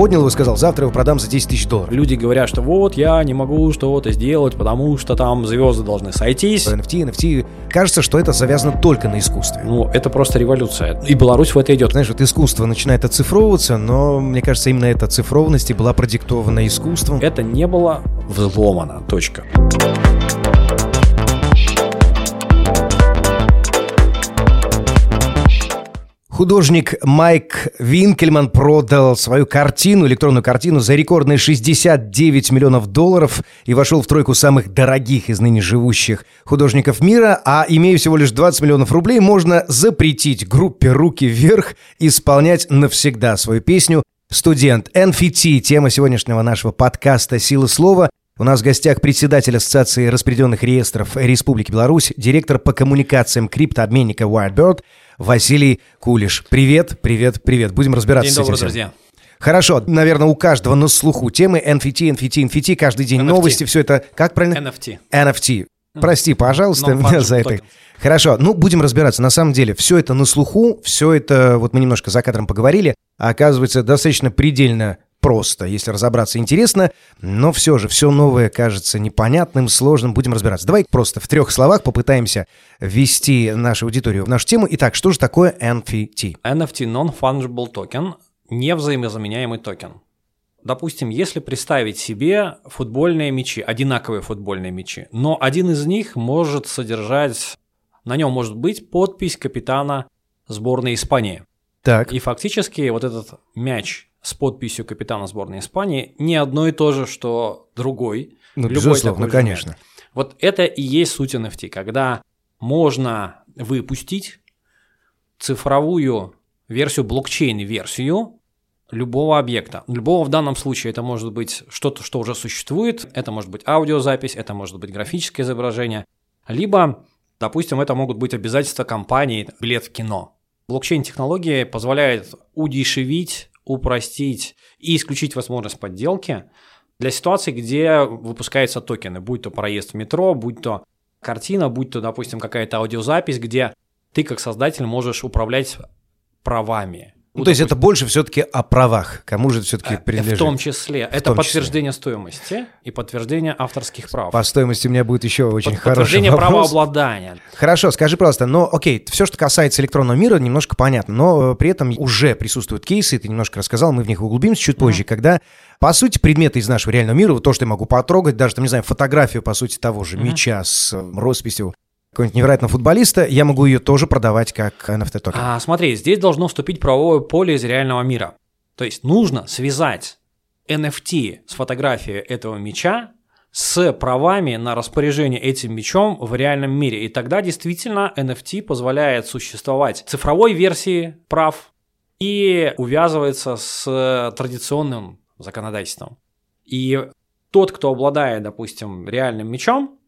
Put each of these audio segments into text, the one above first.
поднял его и сказал, завтра его продам за 10 тысяч долларов. Люди говорят, что вот я не могу что-то сделать, потому что там звезды должны сойтись. NFT, NFT, кажется, что это завязано только на искусстве. Ну, это просто революция. И Беларусь в это идет. Знаешь, вот искусство начинает оцифровываться, но мне кажется, именно эта оцифрованность и была продиктована искусством. Это не было взломано. Точка. Художник Майк Винкельман продал свою картину, электронную картину, за рекордные 69 миллионов долларов и вошел в тройку самых дорогих из ныне живущих художников мира, а имея всего лишь 20 миллионов рублей, можно запретить группе «Руки вверх» исполнять навсегда свою песню «Студент». NFT – тема сегодняшнего нашего подкаста «Сила слова». У нас в гостях председатель Ассоциации распределенных реестров Республики Беларусь, директор по коммуникациям криптообменника Wildbird Василий Кулиш. Привет, привет, привет. Будем разбираться День с этим. добрый, всем. друзья. Хорошо, наверное, у каждого на слуху темы NFT, NFT, NFT, каждый день NFT. новости, все это, как правильно? NFT. NFT. Прости, пожалуйста, Non-fungible меня за это. Хорошо, ну будем разбираться. На самом деле, все это на слуху, все это, вот мы немножко за кадром поговорили, а оказывается достаточно предельно просто, если разобраться интересно, но все же, все новое кажется непонятным, сложным, будем разбираться. Давай просто в трех словах попытаемся ввести нашу аудиторию в нашу тему. Итак, что же такое NFT? NFT Non-Fungible Token – невзаимозаменяемый токен. Допустим, если представить себе футбольные мячи, одинаковые футбольные мячи, но один из них может содержать, на нем может быть подпись капитана сборной Испании. Так, И фактически вот этот мяч с подписью капитана сборной Испании не одно и то же, что другой. ну, любой безусловно, такой же конечно. Вот это и есть суть NFT, когда можно выпустить цифровую версию, блокчейн-версию любого объекта. Любого в данном случае это может быть что-то, что уже существует, это может быть аудиозапись, это может быть графическое изображение, либо, допустим, это могут быть обязательства компании, билет в кино. Блокчейн-технология позволяет удешевить, упростить и исключить возможность подделки для ситуаций, где выпускаются токены, будь то проезд в метро, будь то картина, будь то, допустим, какая-то аудиозапись, где ты как создатель можешь управлять правами. Ну, то есть это больше все-таки о правах. Кому же все-таки Э, принадлежит? В том числе. это том числе. подтверждение стоимости и подтверждение авторских прав. По стоимости у меня будет еще очень Под- хороший подтверждение вопрос. правообладания. Хорошо, скажи просто, но окей, все, что касается электронного мира, немножко понятно, но э, при этом уже присутствуют кейсы, ты немножко рассказал, мы в них углубимся чуть позже, когда, по сути, предметы из нашего реального мира, вот то, что я могу потрогать, даже, там, не знаю, фотографию, по сути, того же мяча с э, росписью какого-нибудь невероятного футболиста, я могу ее тоже продавать как NFT токен. А, смотри, здесь должно вступить правовое поле из реального мира. То есть нужно связать NFT с фотографией этого мяча с правами на распоряжение этим мячом в реальном мире. И тогда действительно NFT позволяет существовать цифровой версии прав и увязывается с традиционным законодательством. И тот, кто обладает, допустим, реальным мячом,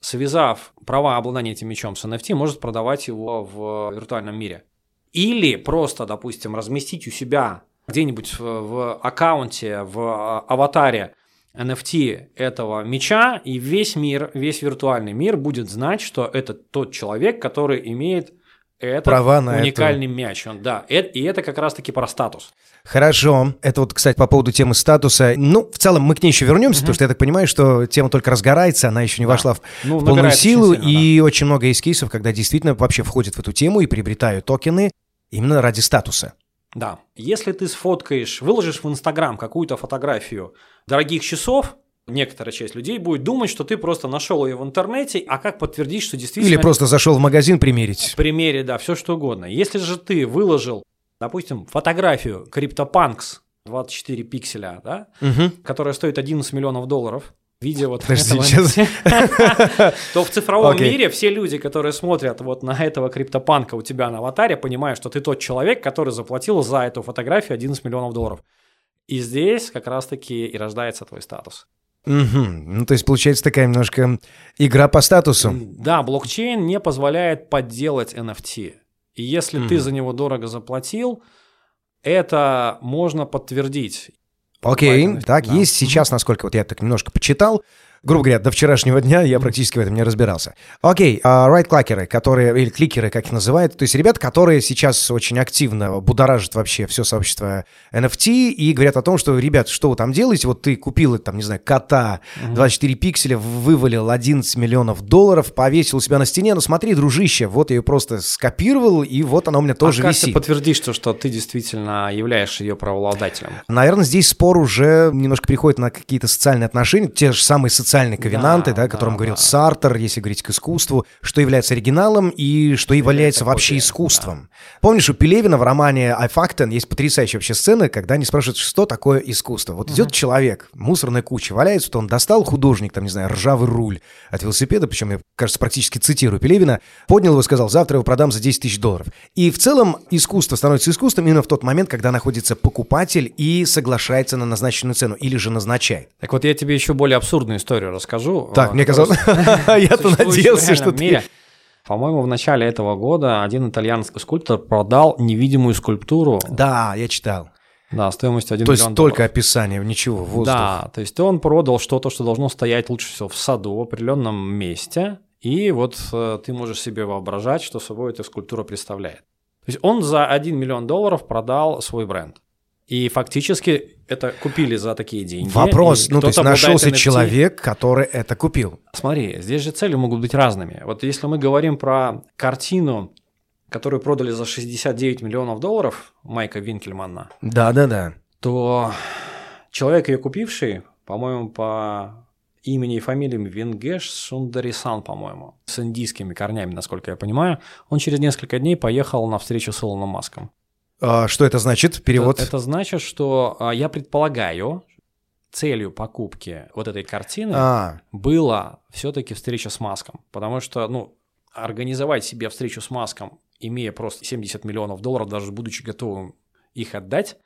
связав права обладания этим мячом с NFT, может продавать его в виртуальном мире. Или просто, допустим, разместить у себя где-нибудь в, в аккаунте, в аватаре NFT этого мяча, и весь мир, весь виртуальный мир будет знать, что это тот человек, который имеет этот Права на уникальный мяч. Он, да, э- и это как раз-таки про статус. Хорошо. Это вот, кстати, по поводу темы статуса. Ну, в целом, мы к ней еще вернемся, потому что я так понимаю, что тема только разгорается, она еще не Да. вошла в, Ну, в полную набирает очень силу. сильно, и очень много есть кейсов, когда действительно вообще входят в эту тему и приобретают токены именно ради статуса. Да. Если ты сфоткаешь, выложишь в Инстаграм какую-то фотографию дорогих часов, некоторая часть людей будет думать, что ты просто нашел ее в интернете, а как подтвердить, что действительно... Или просто зашел в магазин примерить. В примере, да, все что угодно. Если же ты выложил, допустим, фотографию CryptoPunks 24 пикселя, да, Мгм. которая стоит 11 миллионов долларов, видео вот Подожди, этого сейчас. То в цифровом Окей. мире все люди, которые смотрят вот на этого криптопанка у тебя на аватаре, понимают, что ты тот человек, который заплатил за эту фотографию 11 миллионов долларов. И здесь как раз-таки и рождается твой статус. Мгм. Ну, то есть, получается такая немножко игра по статусу. Да, блокчейн не позволяет подделать NFT. И если ты Мгм. за него дорого заплатил, это можно подтвердить. Окей, Поэтому, так, да. есть сейчас, насколько вот я так немножко почитал, грубо говоря, до вчерашнего дня я практически в этом не разбирался. Окей, а райт-клакеры, которые, или кликеры, как их называют, то есть ребята, которые сейчас очень активно будоражат вообще все сообщество NFT и говорят о том, что, ребят, что вы там делаете, вот ты купил, там, не знаю, кота, 24 пикселя, вывалил 11 миллионов долларов, повесил у себя на стене, ну смотри, дружище, вот я ее просто скопировал, и вот она у меня тоже а как висит. ты подтвердишь, что, что ты действительно являешься ее правообладателем? Наверное, здесь спор уже немножко переходит на какие-то социальные отношения, те же самые социальные ковенанты, да, Да, о котором да, говорил да. Сартер, если говорить к искусству, что является оригиналом и что является вообще копией, искусством. Помнишь, у Пелевина в романе «I Facten» есть потрясающая вообще сцена, когда они спрашивают, что такое искусство. Вот идет человек, мусорная куча валяется, то он достал художник, там, не знаю, ржавый руль от велосипеда, причем я, кажется, практически цитирую Пелевина, поднял его и сказал, завтра его продам за 10 тысяч долларов. И в целом искусство становится искусством именно в тот момент, когда находится покупатель и соглашается на назначенную цену или же назначает. Так вот я тебе еще более абсурдную историю расскажу. Так, э, мне казалось, я-то надеялся, что ты... По-моему, в начале этого года один итальянский скульптор продал невидимую скульптуру Да, я читал. да, стоимостью 1 То есть миллион только долларов. описание, ничего, воздух. Да, то есть он продал что-то, что должно стоять лучше всего в саду в определенном месте, и вот э, ты можешь себе воображать, что собой эта скульптура представляет. То есть он за 1 миллион долларов продал свой бренд. И фактически это купили за такие деньги. Вопрос, ну то есть нашелся человек, который это купил. Смотри, здесь же цели могут быть разными. Вот если мы говорим про картину, которую продали за 69 миллионов долларов Майка Винкельмана, Да-да-да. то человек ее купивший, по-моему, по имени и фамилии Венгеш Сундарисан, по-моему, с индийскими корнями, насколько я понимаю, он через несколько дней поехал на встречу с Илоном Маском. А, что это значит? Перевод? Это, это значит, что а, я предполагаю, целью покупки вот этой картины А, была все-таки встреча с Маском, потому что, ну, организовать себе встречу с Маском, имея просто 70 миллионов долларов, даже будучи готовым их отдать,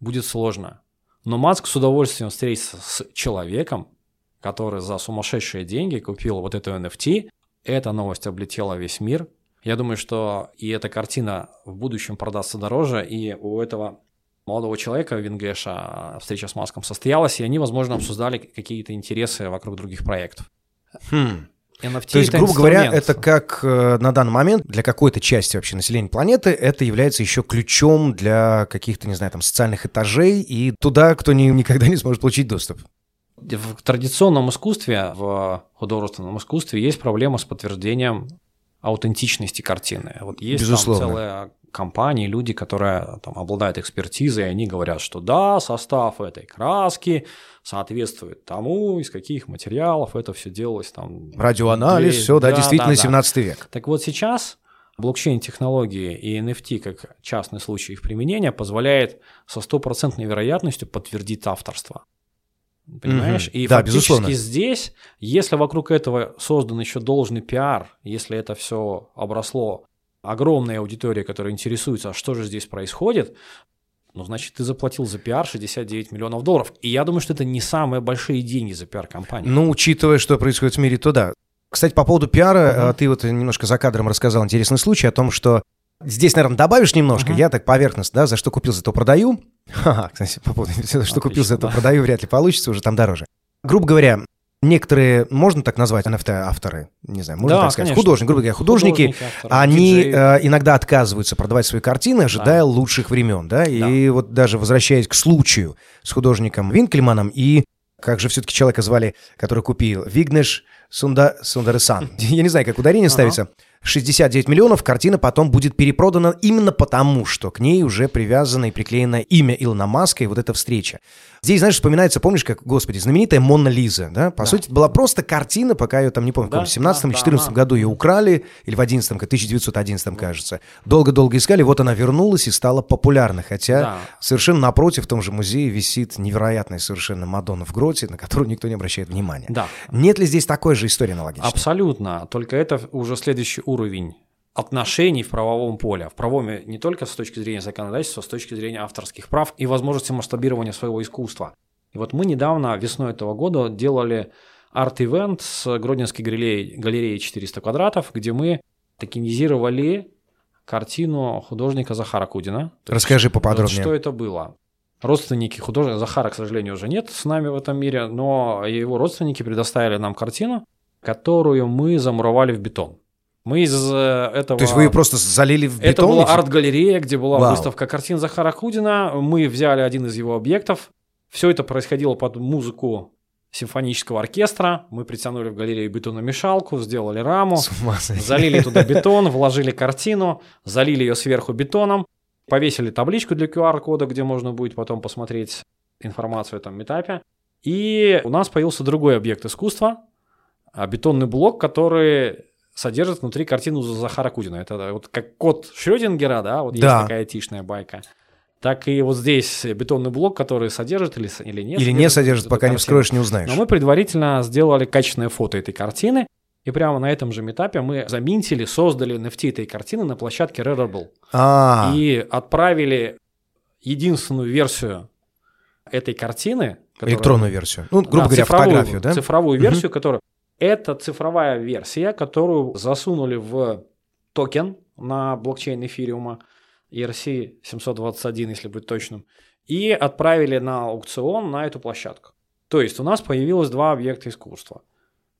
будет сложно. Но Маск с удовольствием встретится с человеком, который за сумасшедшие деньги купил вот эту NFT. Эта новость облетела весь мир. Я думаю, что и эта картина в будущем продастся дороже, и у этого молодого человека, Вингеша, встреча с Маском состоялась, и они, возможно, обсуждали какие-то интересы вокруг других проектов. хм. NFT То есть, грубо говоря, это как э, на данный момент для какой-то части вообще населения планеты это является еще ключом для каких-то, не знаю, там социальных этажей и туда, кто ни- никогда не сможет получить доступ. В традиционном искусстве, в художественном искусстве есть проблема с подтверждением аутентичности картины. Вот есть Безусловно. там целая компания, люди, которые там, обладают экспертизой, и они говорят, что да, состав этой краски соответствует тому, из каких материалов это все делалось там. Радиоанализ, Две- все, да, да, действительно, да, да. 17 век. Так вот сейчас блокчейн-технологии и NFT как частный случай их применения позволяет со стопроцентной вероятностью подтвердить авторство. Понимаешь? Мгм. И Да, фактически безусловно. здесь, если вокруг этого создан еще должный пиар, если это все обросло огромной аудиторией, которая интересуется, а что же здесь происходит, ну, значит, ты заплатил за пиар 69 миллионов долларов. И я думаю, что это не самые большие деньги за пиар-компанию. Ну, учитывая, что происходит в мире, то да. Кстати, по поводу пиара, э, ты вот немножко за кадром рассказал интересный случай о том, что здесь, наверное, добавишь немножко, Мгм. я так поверхностно, да, за что купил, за то продаю. Ха-ха, кстати, по поводу за что купил, за то да. продаю, вряд ли получится, уже там дороже. Грубо говоря, некоторые, можно так назвать, NFT-авторы, не знаю, можно Да, так сказать, конечно. художники, грубо говоря, художники, Художники, авторы, они диджеи. э, иногда отказываются продавать свои картины, ожидая лучших времен, да, и вот даже возвращаясь к случаю с художником Винкельманом и как же все-таки человека звали, который купил Вигнеш Сунда, Сундаресан. Я не знаю, как ударение ставится. 69 миллионов, картина потом будет перепродана именно потому, что к ней уже привязано и приклеено имя Илона Маска и вот эта встреча. Здесь, знаешь, вспоминается, помнишь, как, господи, знаменитая Мона Лиза, да? По Да. сути, это была просто картина, пока ее там, не помню, в Да, каком 17 или да, 14 да. году ее украли, или в 11 1911 кажется. Долго-долго искали, вот она вернулась и стала популярна, хотя Да. совершенно напротив в том же музее висит невероятная совершенно Мадонна в гроте, на которую никто не обращает внимания. Да, Нет ли здесь такой же истории аналогичной? абсолютно. Только это уже следующий уровень отношений в правовом поле. В правовом не только с точки зрения законодательства, а с точки зрения авторских прав и возможности масштабирования своего искусства. И вот мы недавно, весной этого года, делали арт-ивент с Гродненской галереей, галереей 400 квадратов, где мы токенизировали картину художника Захара Кудина. Расскажи поподробнее. что это было? родственники художника, Захара, к сожалению, уже нет с нами в этом мире, но его родственники предоставили нам картину, которую мы замуровали в бетон. Мы из э, этого... То есть вы ее просто залили в бетон? Это была арт-галерея, где была Вау. выставка картин Захара Кудина. Мы взяли один из его объектов. Все это происходило под музыку симфонического оркестра. Мы притянули в галерею бетономешалку, сделали раму, залили туда бетон, вложили картину, залили ее сверху бетоном, повесили табличку для QR-кода, где можно будет потом посмотреть информацию о этом метапе. И у нас появился другой объект искусства, а, бетонный блок, который содержит внутри картину Захара Кудина. Это вот как код Шрёдингера, да, вот Да. есть такая айтишная байка. Так и вот здесь бетонный блок, который содержит или, или не Или не содержит, пока не картину. вскроешь, не узнаешь. Но мы предварительно сделали качественное фото этой картины, и прямо на этом же метапе мы заминтили, создали NFT этой картины на площадке Rarible. А, И отправили единственную версию этой картины. которая- электронную версию. Ну, грубо Да, говоря, цифровую, фотографию, да? Цифровую Мгм. версию, которую... Это цифровая версия, которую засунули в токен на блокчейн эфириума ERC-721, если быть точным, и отправили на аукцион на эту площадку. То есть у нас появилось два объекта искусства.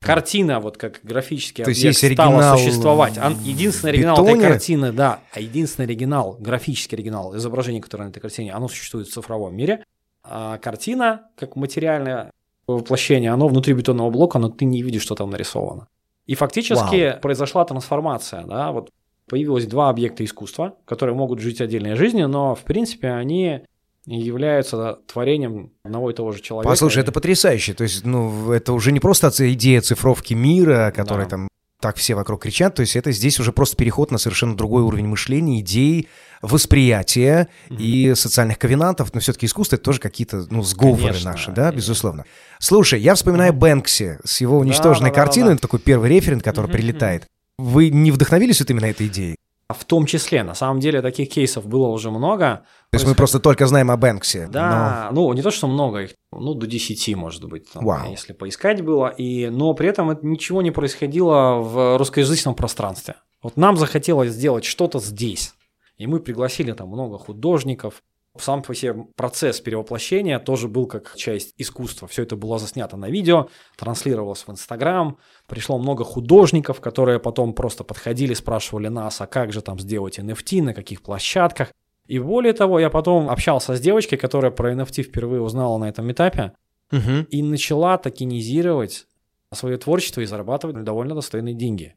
Картина, вот как графический То объект, есть стала существовать. Единственный оригинал бетоне? этой картины, да, а единственный оригинал, графический оригинал, изображение, которое на этой картине, оно существует в цифровом мире. А картина, как материальное воплощение, оно внутри бетонного блока, но ты не видишь, что там нарисовано. И фактически произошла трансформация, да, вот появилось два объекта искусства, которые могут жить отдельной жизнью, но в принципе они являются творением одного и того же человека. Послушай, это потрясающе. То есть, ну, это уже не просто идея цифровки мира, о которой Да. там так все вокруг кричат. То есть это здесь уже просто переход на совершенно другой уровень мышления, идей, восприятия и социальных ковенантов. Но все-таки искусство это тоже какие-то, ну, сговоры Конечно, наши, да, и- безусловно. Слушай, я вспоминаю Бэнкси с его уничтоженной Да-да-да-да-да. картиной, это такой первый референт, который Мгм, прилетает. Вы не вдохновились вот именно этой идеей? В том числе, на самом деле, таких кейсов было уже много. То есть мы просто только знаем о Бэнксе. Да, ну не то, что много их, ну до 10, может быть, там, Вау. если поискать было. И, но при этом это ничего не происходило в русскоязычном пространстве. Вот нам захотелось сделать что-то здесь. И мы пригласили там много художников. Сам по себе процесс перевоплощения тоже был как часть искусства. Все это было заснято на видео, транслировалось в Инстаграм. Пришло много художников, которые потом просто подходили, спрашивали нас, а как же там сделать NFT, на каких площадках. И более того, я потом общался с девочкой, которая про NFT впервые узнала на этом этапе. Мгм. и начала токенизировать свое творчество и зарабатывать довольно достойные деньги.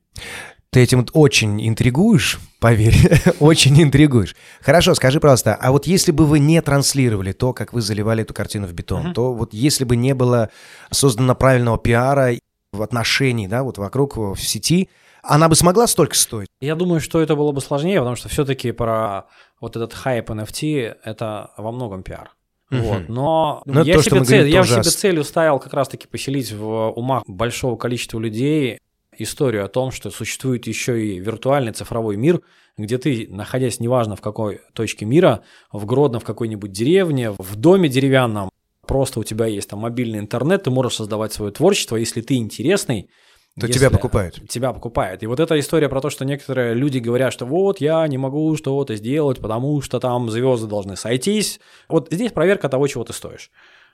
Ты этим очень интригуешь, поверь, очень интригуешь. Хорошо, скажи, пожалуйста, а вот если бы вы не транслировали то, как вы заливали эту картину в бетон, то вот если бы не было создано правильного пиара в отношении, да, вот вокруг в сети, она бы смогла столько стоить? Я думаю, что это было бы сложнее, потому что все-таки про вот этот хайп NFT это во многом пиар. Вот. Но Но это я, то, себе цель, говорим, я себе целью ставил как раз-таки поселить в умах большого количества людей историю о том, что существует еще и виртуальный цифровой мир, где ты, находясь неважно в какой точке мира, в Гродно, в какой-нибудь деревне, в доме деревянном, просто у тебя есть там мобильный интернет, ты можешь создавать свое творчество, если ты интересный, То если- тебя покупают. тебя покупают. И вот эта история про то, что некоторые люди говорят, что вот я не могу что-то сделать, потому что там звезды должны сойтись. Вот здесь проверка того, чего ты стоишь.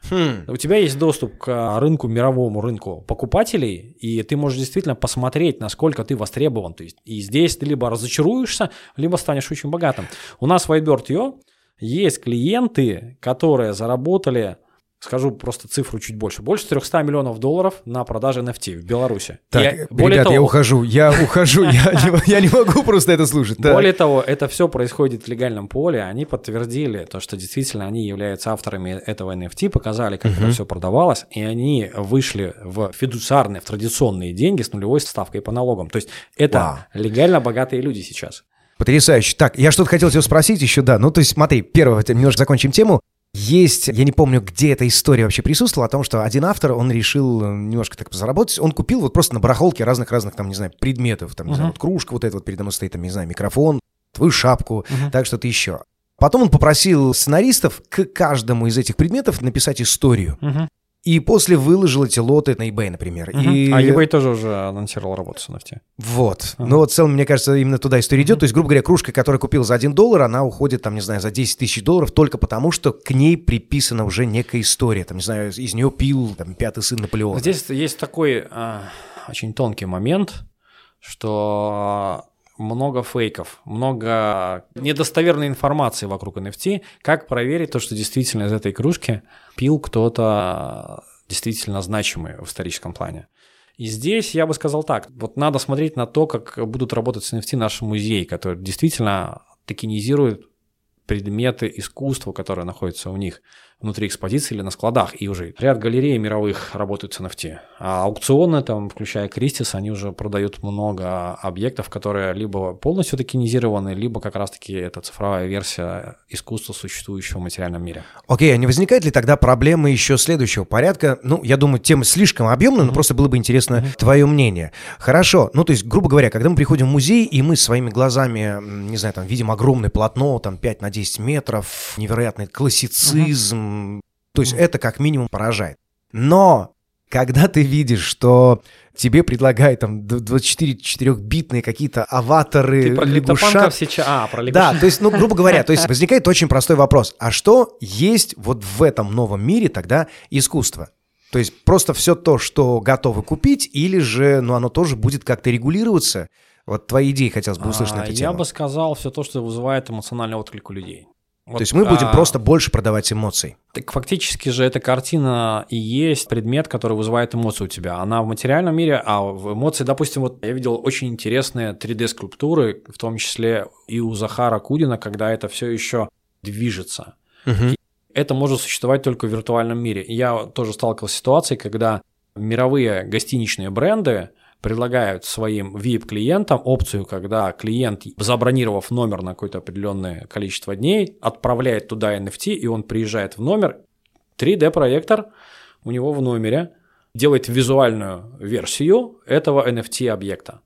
Хм. У тебя есть доступ к рынку, мировому рынку покупателей, и ты можешь действительно посмотреть, насколько ты востребован. То есть, и здесь ты либо разочаруешься, либо станешь очень богатым. У нас в iBird.io есть клиенты, которые заработали, скажу просто цифру чуть больше, больше 300 миллионов долларов на продаже NFT в Беларуси. Так, более ребят, того, я ухожу, я ухожу, я не, я могу просто это слушать. Более того, это все происходит в легальном поле. Они подтвердили то, что действительно они являются авторами этого NFT, показали, как это все продавалось, и они вышли в фидуциарные, в традиционные деньги с нулевой ставкой по налогам. То есть это легально богатые люди сейчас. Потрясающе. Так, я что-то хотел тебя спросить еще, да. Ну, то есть, смотри, первое, немножко закончим тему. Есть, я не помню, где эта история вообще присутствовала, о том, что один автор, он решил э, немножко так заработать, он купил вот просто на барахолке разных-разных, там, не знаю, предметов, там, не знаю, Мгм. вот кружка вот эта вот передо мной стоит, там, не знаю, микрофон, твою шапку, Мгм. так что-то еще. Потом он попросил сценаристов к каждому из этих предметов написать историю. Мгм. И после выложил эти лоты на eBay, например. Мгм. И... А eBay тоже уже анонсировал работу с NFT. Вот. Ну вот в целом, мне кажется, именно туда история идет. То есть, грубо говоря, кружка, которую купил за 1 доллар, она уходит, там, не знаю, за 10 тысяч долларов только потому, что к ней приписана уже некая история. Там, не знаю, из нее пил там, пятый сын Наполеона. Здесь есть такой а, очень тонкий момент, что много фейков, много недостоверной информации вокруг NFT. Как проверить то, что действительно из этой кружки пил кто-то действительно значимый в историческом плане? И здесь я бы сказал так, вот надо смотреть на то, как будут работать с NFT наши музеи, которые действительно токенизируют предметы искусства, которые находятся у них внутри экспозиции или на складах. И уже ряд галерей мировых работают с NFT. А аукционы, там, включая Кристис, они уже продают много объектов, которые либо полностью токенизированы, либо как раз-таки это цифровая версия искусства, существующего в материальном мире. Окей, а не возникает ли тогда проблемы еще следующего порядка? Ну, я думаю, тема слишком объемная, но просто было бы интересно твое мнение. Хорошо, ну, то есть, грубо говоря, когда мы приходим в музей, и мы своими глазами, не знаю, там, видим огромное полотно, там, 5 на 10 метров, невероятный классицизм, то есть это как минимум поражает. Но когда ты видишь, что тебе предлагают там д- 24 4-битные какие-то аватары Ты про лягушатников сейчас... А, про да, лягушат. то есть, ну, грубо говоря, то есть возникает очень простой вопрос. А что есть вот в этом новом мире тогда искусство? То есть просто все то, что готовы купить, или же, ну, оно тоже будет как-то регулироваться? Вот твои идеи хотелось бы услышать на А, эту Я тему. бы сказал все то, что вызывает эмоциональный отклик у людей. То есть мы будем а, просто больше продавать эмоций. Так фактически же эта картина и есть предмет, который вызывает эмоции у тебя. Она в материальном мире, а в эмоции, допустим, вот я видел очень интересные 3D-скульптуры, в том числе и у Захара Кудина, когда это все еще движется. Это может существовать только в виртуальном мире. Я тоже сталкивался с ситуацией, когда мировые гостиничные бренды предлагают своим VIP-клиентам опцию, когда клиент, забронировав номер на какое-то определенное количество дней, отправляет туда NFT, и он приезжает в номер, 3D-проектор у него в номере делает визуальную версию этого NFT-объекта.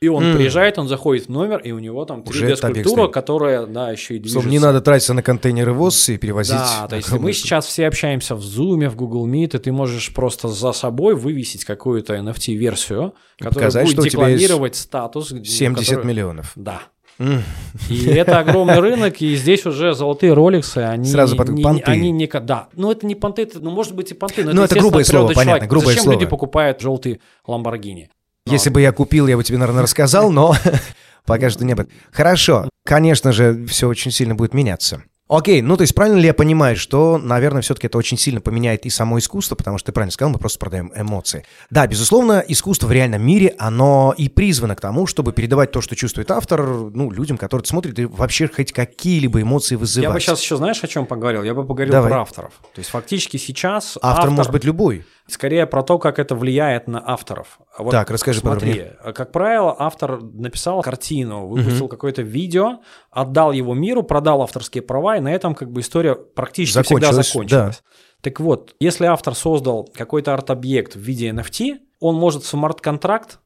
И он М. приезжает, он заходит в номер, и у него там Уже этот объект 3D-скульптура, стоит. которая, да, еще и движется. Словом, не надо тратиться на контейнеры ВОЗ и перевозить. Да, то есть мы сейчас все общаемся в Zoom, в Google Meet, и ты можешь просто за собой вывесить какую-то NFT-версию, которая показать, будет декларировать статус. где- 70 который- миллионов. Да. М. И это огромный рынок, и здесь уже золотые роликсы, они Сразу под- не, понты. они не, да, ну это не понты, это, ну может быть и понты, но Ну, это естественно, грубое слово, понятно, человек. грубое Зачем слово. люди покупают желтый Ламборгини? Если бы я купил, я бы тебе, наверное, рассказал, но пока что не было. Хорошо, конечно же, все очень сильно будет меняться. Окей, ну то есть правильно ли я понимаю, что, наверное, все-таки это очень сильно поменяет и само искусство, потому что ты правильно сказал, мы просто продаем эмоции. Да, безусловно, искусство в реальном мире, оно и призвано к тому, чтобы передавать то, что чувствует автор, ну, людям, которые смотрят, и вообще хоть какие-либо эмоции вызывать. Я бы сейчас еще, знаешь, о чем поговорил? Я бы поговорил Давай. про авторов. То есть фактически сейчас Автор может быть любой. Скорее про то, как это влияет на авторов. Вот Так, расскажи смотри, подробнее. как правило, автор написал картину, выпустил какое-то видео, отдал его миру, продал авторские права, и на этом как бы история практически всегда Закончилась, закончилась. Так вот, если автор создал какой-то арт-объект в виде NFT, он может в смарт-контракт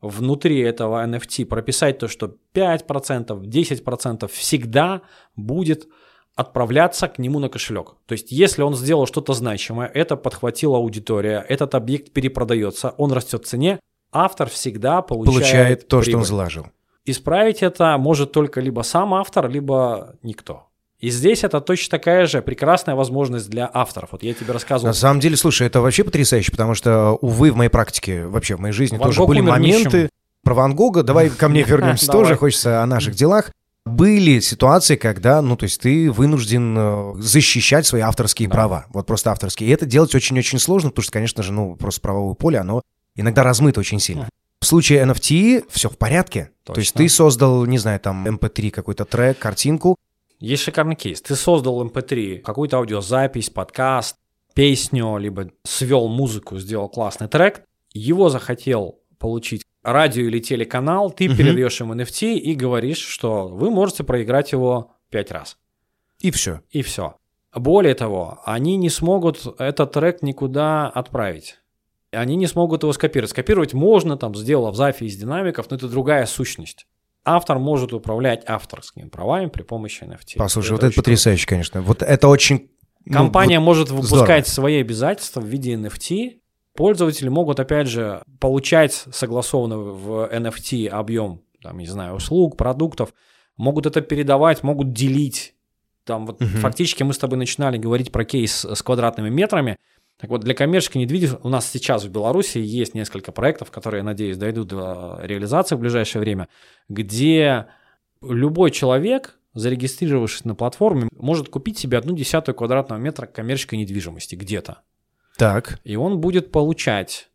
внутри этого NFT прописать то, что 5%, 10% всегда будет отправляться к нему на кошелек. То есть, если он сделал что-то значимое, это подхватила аудитория, этот объект перепродается, он растет в цене, автор всегда получает, Получает то, что он прибыль. заложил. Исправить это может только либо сам автор, либо никто. И здесь это точно такая же прекрасная возможность для авторов. Вот я тебе рассказывал. На самом деле, слушай, это вообще потрясающе, потому что, увы, в моей практике, вообще в моей жизни Ван тоже Гог были моменты. нищим. Про Ван Гога, давай ко мне вернемся тоже, хочется о наших делах. Были ситуации, когда, ну, то есть ты вынужден э, защищать свои авторские права, вот просто авторские. И это делать очень-очень сложно, потому что, конечно же, ну, просто правовое поле, оно иногда размыто очень сильно. В случае NFT все в порядке. То есть Точно. ты создал, не знаю, там MP3 какой-то трек, картинку, Есть шикарный кейс. Ты создал MP3, какую-то аудиозапись, подкаст, песню, либо свел музыку, сделал классный трек, его захотел получить радио или телеканал, ты передаешь им NFT и говоришь, что вы можете проиграть его пять раз. и все. И все. Более того, они не смогут этот трек никуда отправить. Они не смогут его скопировать. Скопировать можно, там, сделав запись из динамиков, но это другая сущность. Автор может управлять авторскими правами при помощи NFT. Послушай, вот это очень потрясающе, конечно. Вот это очень Компания ну, вот может выпускать здорово. свои обязательства в виде NFT. Пользователи могут, опять же, получать согласованный в NFT объем, там, не знаю, услуг, продуктов, могут это передавать, могут делить. Там вот угу. фактически мы с тобой начинали говорить про кейс с квадратными метрами. Так вот, для коммерческой недвижимости у нас сейчас в Беларуси есть несколько проектов, которые, надеюсь, дойдут до реализации в ближайшее время, где любой человек, зарегистрировавшись на платформе, может купить себе одну десятую квадратного метра коммерческой недвижимости где-то. Так. И он будет получать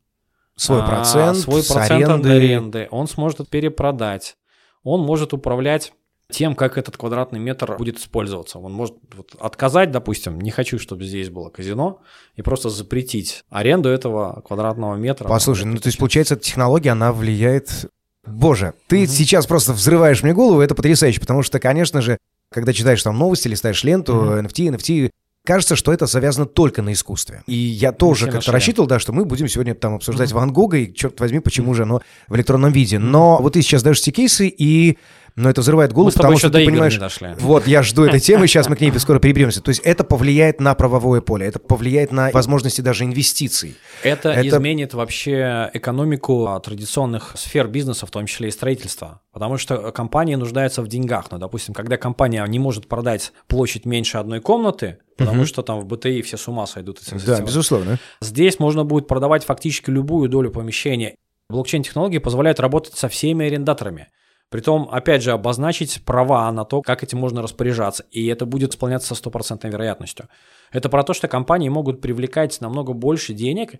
свой процент, а, свой процент аренды. от аренды. Он сможет перепродать. Он может управлять тем, как этот квадратный метр будет использоваться. Он может вот, отказать, допустим, не хочу, чтобы здесь было казино, и просто запретить аренду этого квадратного метра. Послушай, ну то есть получается, эта технология, она влияет... Боже, ты угу. сейчас просто взрываешь мне голову, это потрясающе, потому что, конечно же, когда читаешь там новости, листаешь ленту, угу. NFT, NFT, кажется, что это завязано только на искусстве. И я тоже как-то рассчитывал, да, что мы будем сегодня там обсуждать mm-hmm. Ван Гога, и, черт возьми, почему же оно в электронном виде. Но вот ты сейчас даешь эти кейсы, и но это взрывает голову, потому что ты понимаешь, вот я жду этой темы, сейчас мы к ней скоро переберемся. То есть это повлияет на правовое поле, это повлияет на возможности даже инвестиций. Это, это... изменит вообще экономику традиционных сфер бизнеса, в том числе и строительства, потому что компания нуждается в деньгах. Ну, допустим, когда компания не может продать площадь меньше одной комнаты, потому угу. что там в БТИ все с ума сойдут. Да, безусловно. Здесь можно будет продавать фактически любую долю помещения. Блокчейн-технологии позволяют работать со всеми арендаторами. Притом, опять же, обозначить права на то, как этим можно распоряжаться, и это будет исполняться со стопроцентной вероятностью. Это про то, что компании могут привлекать намного больше денег,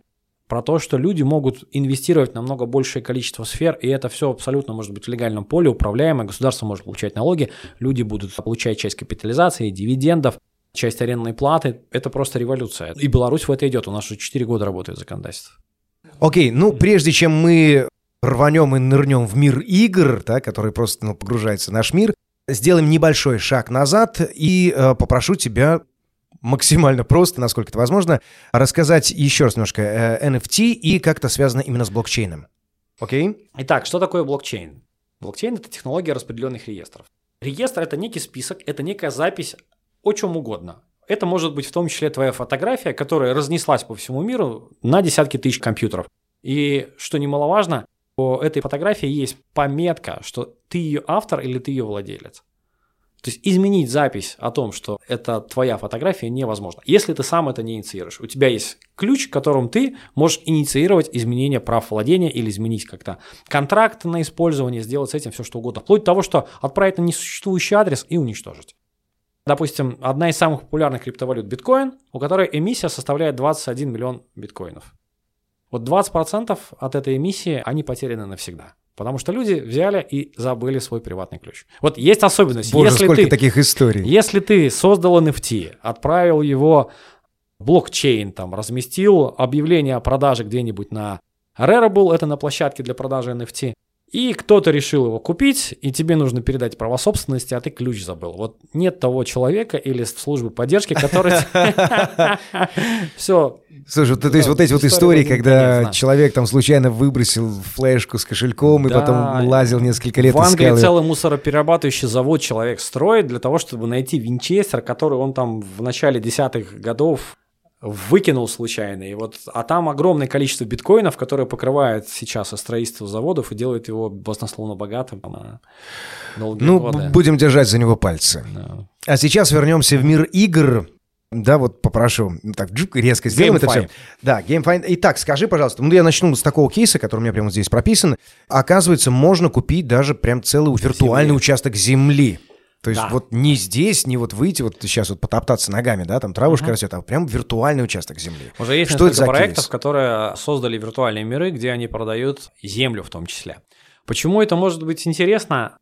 про то, что люди могут инвестировать намного большее количество сфер, и это все абсолютно может быть в легальном поле, управляемое, государство может получать налоги, люди будут получать часть капитализации, дивидендов, часть арендной платы. Это просто революция. И Беларусь в это идет, у нас уже 4 года работает законодательство. Окей, okay, ну прежде чем мы рванем и нырнем в мир игр, да, который просто ну, погружается в наш мир, сделаем небольшой шаг назад и э, попрошу тебя максимально просто, насколько это возможно, рассказать еще раз немножко э, NFT и как это связано именно с блокчейном. Окей? Okay? Итак, что такое блокчейн? Блокчейн – это технология распределенных реестров. Реестр – это некий список, это некая запись о чем угодно. Это может быть в том числе твоя фотография, которая разнеслась по всему миру на десятки тысяч компьютеров. И, что немаловажно, у этой фотографии есть пометка, что ты ее автор или ты ее владелец. То есть изменить запись о том, что это твоя фотография, невозможно, если ты сам это не инициируешь. У тебя есть ключ, которым ты можешь инициировать изменение прав владения или изменить как-то контракт на использование, сделать с этим все что угодно. Вплоть до того, что отправить на несуществующий адрес и уничтожить. Допустим, одна из самых популярных криптовалют биткоин, у которой эмиссия составляет 21 миллион биткоинов. Вот 20% от этой эмиссии, они потеряны навсегда. Потому что люди взяли и забыли свой приватный ключ. Вот есть особенность. Боже, если сколько ты, таких историй. Если ты создал NFT, отправил его блокчейн, там, разместил объявление о продаже где-нибудь на Rarible, это на площадке для продажи NFT, и кто-то решил его купить, и тебе нужно передать право собственности, а ты ключ забыл. Вот нет того человека или службы поддержки, который... Все. Слушай, то есть вот эти вот истории, когда человек там случайно выбросил флешку с кошельком и потом лазил несколько лет В Англии целый мусороперерабатывающий завод человек строит для того, чтобы найти винчестер, который он там в начале десятых годов выкинул случайно. И вот, а там огромное количество биткоинов, которое покрывает сейчас строительство заводов и делает его баснословно богатым на долгие ну, годы. будем держать за него пальцы. Да. А сейчас вернемся в мир игр. Да, вот попрошу, так, джук, резко сделаем это все. Да, GameFind. Итак, скажи, пожалуйста, ну я начну с такого кейса, который у меня прямо здесь прописан. Оказывается, можно купить даже прям целый виртуальный земли. участок земли. То есть да. вот не здесь, не вот выйти, вот сейчас вот потоптаться ногами, да, там травушка угу. растет, а прям виртуальный участок земли. Уже есть Что несколько проектов, кейс? которые создали виртуальные миры, где они продают землю в том числе. Почему это может быть интересно?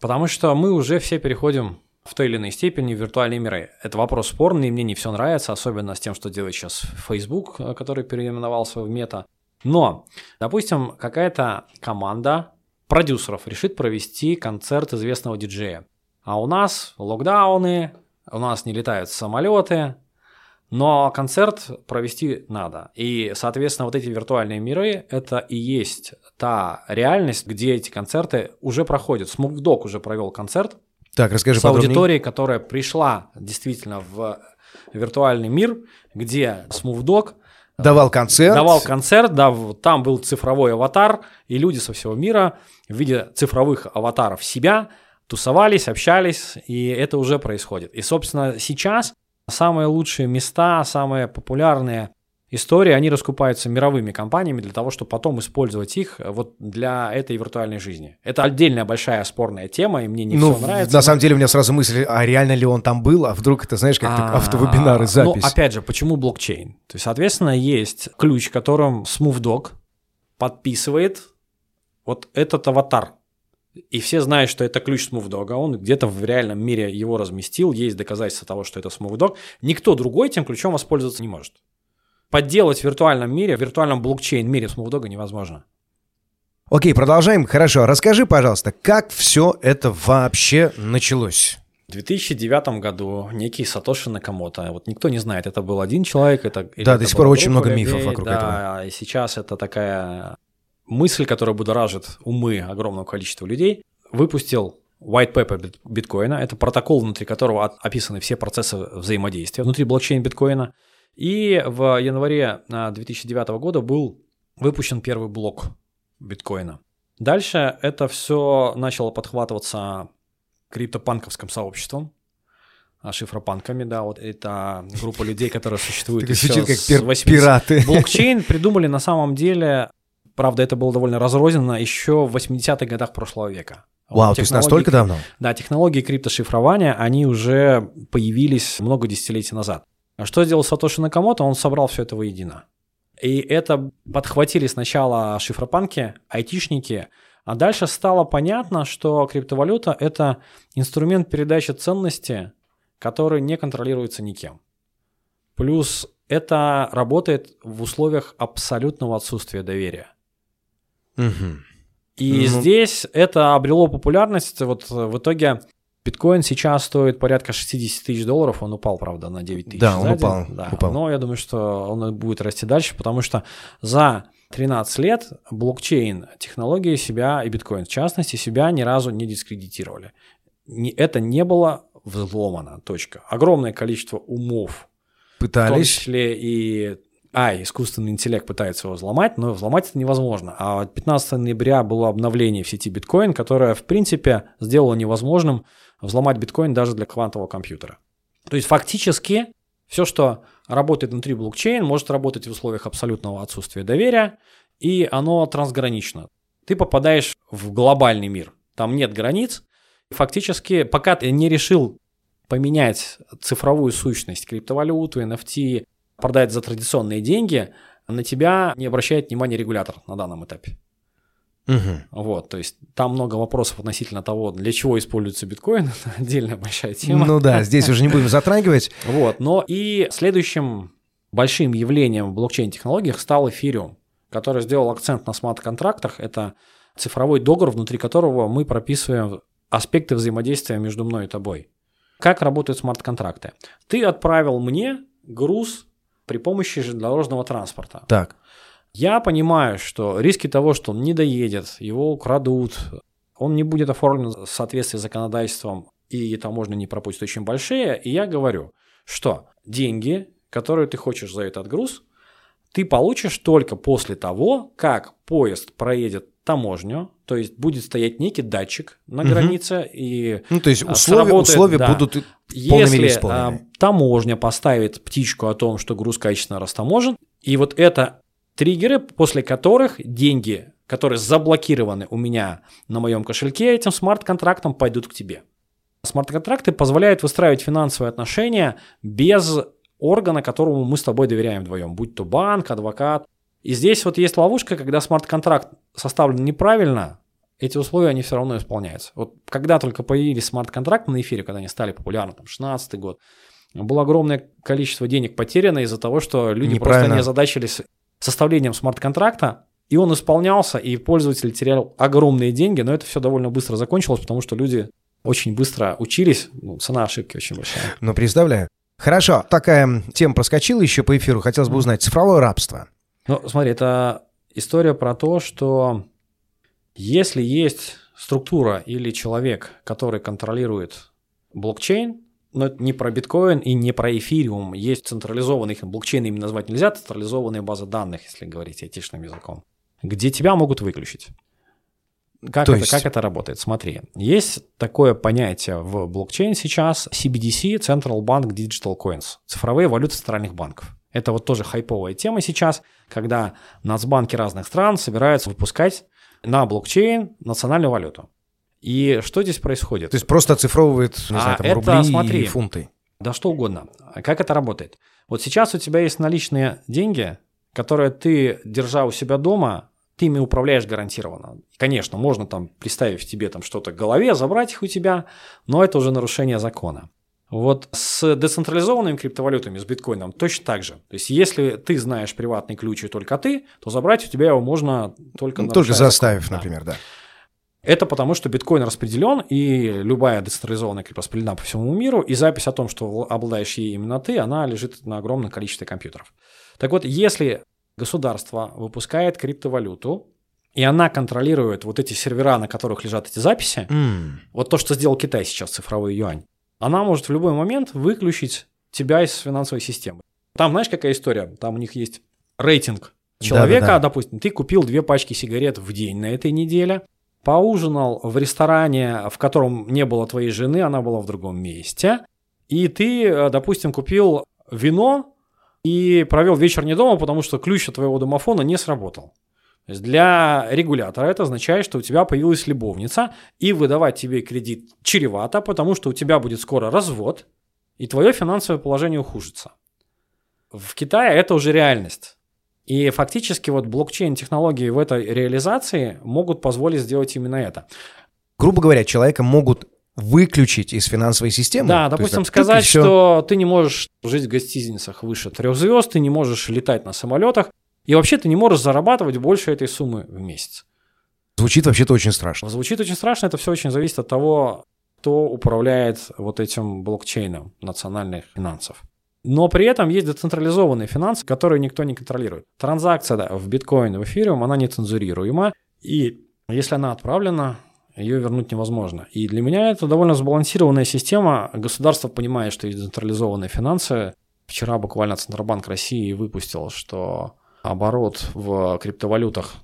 Потому что мы уже все переходим в той или иной степени в виртуальные миры. Это вопрос спорный, мне не все нравится, особенно с тем, что делает сейчас Facebook, который переименовался в Мета. Но, допустим, какая-то команда продюсеров решит провести концерт известного диджея. А у нас локдауны, у нас не летают самолеты, но концерт провести надо. И, соответственно, вот эти виртуальные миры – это и есть та реальность, где эти концерты уже проходят. Смокдок уже провел концерт так, расскажи с аудиторией, которая пришла действительно в виртуальный мир, где SmoothDog Давал концерт. Давал концерт, да, там был цифровой аватар, и люди со всего мира в виде цифровых аватаров себя тусовались, общались, и это уже происходит. И, собственно, сейчас самые лучшие места, самые популярные истории, они раскупаются мировыми компаниями для того, чтобы потом использовать их вот для этой виртуальной жизни. Это отдельная большая спорная тема, и мне не ну, все нравится. На самом деле у меня сразу мысль, а реально ли он там был, а вдруг это, знаешь, как А, автовебинары, запись. Ну, опять же, почему блокчейн? То есть, соответственно, есть ключ, которым SmoothDog подписывает вот этот аватар. И все знают, что это ключ SmoothDog, он где-то в реальном мире его разместил, есть доказательства того, что это SmoothDog. Никто другой этим ключом воспользоваться не может. Подделать в виртуальном мире, в виртуальном блокчейн-мире SmoothDog невозможно. Окей, продолжаем. Хорошо, расскажи, пожалуйста, как все это вообще началось? В 2009 году некий Сатоши Накамото, вот никто не знает, это был один человек, это Да, до сих пор очень много мифов вокруг да, этого. и сейчас это такая мысль, которая будоражит умы огромного количества людей, выпустил white paper бит- биткоина, это протокол, внутри которого от- описаны все процессы взаимодействия внутри блокчейн биткоина, и в январе а, 2009 года был выпущен первый блок биткоина. Дальше это все начало подхватываться криптопанковским сообществом, а, шифропанками, да, вот это группа людей, которые существуют Так еще звучит как с пир- 80 пираты. Блокчейн придумали на самом деле, правда, это было довольно разрозненно еще в 80-х годах прошлого века. Вау, то есть настолько давно? Да, технологии криптошифрования, они уже появились много десятилетий назад. А что сделал Сатоши Накамото? Он собрал все это воедино. И это подхватили сначала шифропанки, айтишники, а дальше стало понятно, что криптовалюта – это инструмент передачи ценности, который не контролируется никем. Плюс это работает в условиях абсолютного отсутствия доверия. Мгм. И Ну. здесь это обрело популярность. Вот э, в итоге биткоин сейчас стоит порядка 60 тысяч долларов. Он упал, правда, на 9 тысяч. Да, он день. упал, Да. упал. Но я думаю, что он будет расти дальше, потому что за 13 лет блокчейн технологии себя и биткоин в частности себя ни разу не дискредитировали. Это не было взломано. Точка. Огромное количество умов в том Пытались. числе и а, искусственный интеллект пытается его взломать, но взломать это невозможно. А 15 ноября было обновление в сети биткоин, которое, в принципе, сделало невозможным взломать биткоин даже для квантового компьютера. То есть фактически все, что работает внутри блокчейн, может работать в условиях абсолютного отсутствия доверия, и оно трансгранично. Ты попадаешь в глобальный мир, там нет границ. Фактически, пока ты не решил поменять цифровую сущность, криптовалюту, NFT, продать за традиционные деньги, на тебя не обращает внимания регулятор на данном этапе. Мгм. Вот, то есть там много вопросов относительно того, для чего используется биткоин, отдельная большая тема. Ну да, здесь уже не будем затрагивать. Вот, но и следующим большим явлением в блокчейн-технологиях стал эфириум, который сделал акцент на смарт-контрактах. Это цифровой договор, внутри которого мы прописываем аспекты взаимодействия между мной и тобой. Как работают смарт-контракты? Ты отправил мне груз при помощи железнодорожного транспорта. Так. Я понимаю, что риски того, что он не доедет, его украдут, он не будет оформлен в соответствии с законодательством и таможню не пропустит, очень большие. И я говорю, что деньги, которые ты хочешь за этот груз, ты получишь только после того, как поезд проедет таможню, то есть будет стоять некий датчик на Мгм. границе, и Ну, то есть А, условия, сработает, условия да. будут мере если а, таможня поставит птичку о том, что груз качественно растаможен, и вот это триггеры, после которых деньги, которые заблокированы у меня на моем кошельке, этим смарт-контрактом пойдут к тебе. Смарт-контракты позволяют выстраивать финансовые отношения без органа, которому мы с тобой доверяем вдвоем, будь то банк, адвокат. И здесь вот есть ловушка, когда смарт-контракт составлен неправильно, эти условия, они все равно исполняются. Вот когда только появились смарт-контракты на эфире, когда они стали популярны, там, 16 год, было огромное количество денег потеряно из-за того, что люди просто не озадачились составлением смарт-контракта, и он исполнялся, и пользователь терял огромные деньги, но это все довольно быстро закончилось, потому что люди очень быстро учились, ну, цена ошибки очень большая. Ну, представляю. Хорошо, такая тема проскочила еще по эфиру. Хотелось бы узнать. Цифровое рабство. Ну, смотри, это история про то, что если есть структура или человек, который контролирует блокчейн, но это не про биткоин и не про эфириум. Есть централизованные, их блокчейн именно назвать нельзя, централизованные базы данных, если говорить айтишным языком, где тебя могут выключить. Как, То это, есть- как это работает? Смотри, есть такое понятие в блокчейн сейчас CBDC, Central Bank Digital Coins, цифровые валюты центральных банков. Это вот тоже хайповая тема сейчас, когда нацбанки разных стран собираются выпускать на блокчейн национальную валюту. И что здесь происходит? То есть просто оцифровывает, не А знаю, там, это, рубли смотри, и фунты. Да что угодно. Как это работает? Вот сейчас у тебя есть наличные деньги, которые ты, держа у себя дома, ты ими управляешь гарантированно. Конечно, можно там приставив тебе там что-то к голове, забрать их у тебя, но это уже нарушение закона. Вот с децентрализованными криптовалютами, с биткоином точно так же. То есть, если ты знаешь приватный ключ и только ты, то забрать у тебя его можно только Ну, Только закон. заставив, Да. например, да. Это потому, что биткоин распределен, и любая децентрализованная крипта распределена по всему миру, и запись о том, что обладаешь ей именно ты, она лежит на огромном количестве компьютеров. Так вот, если государство выпускает криптовалюту, и она контролирует вот эти сервера, на которых лежат эти записи, М, вот то, что сделал Китай сейчас, цифровой юань, она может в любой момент выключить тебя из финансовой системы. Там, знаешь, какая история? Там у них есть рейтинг человека, Да-да-да. допустим, ты купил две пачки сигарет в день на этой неделе, поужинал в ресторане, в котором не было твоей жены, она была в другом месте, и ты, э, допустим, купил вино и провел вечер не дома, потому что ключ от твоего домофона не сработал. То есть для регулятора это означает, что у тебя появилась любовница, и выдавать тебе кредит чревато, потому что у тебя будет скоро развод, и твое финансовое положение ухудшится. В Китае это уже реальность. И фактически вот блокчейн-технологии в этой реализации могут позволить сделать именно это. Грубо говоря, человека могут выключить из финансовой системы. Да, То есть допустим, так, сказать, всё. что ты не можешь жить в гостиницах выше трех звезд, ты не можешь летать на самолетах, и вообще ты не можешь зарабатывать больше этой суммы в месяц. Звучит вообще-то очень страшно. Звучит очень страшно, это все очень зависит от того, кто управляет вот этим блокчейном национальных финансов. Но при этом есть децентрализованные финансы, которые никто не контролирует. Транзакция да, в биткоин в эфириум, она нецензурируема, и если она отправлена, ее вернуть невозможно. И для меня это довольно сбалансированная система. Государство понимает, что есть децентрализованные финансы. Вчера буквально Центробанк России выпустил, что оборот в криптовалютах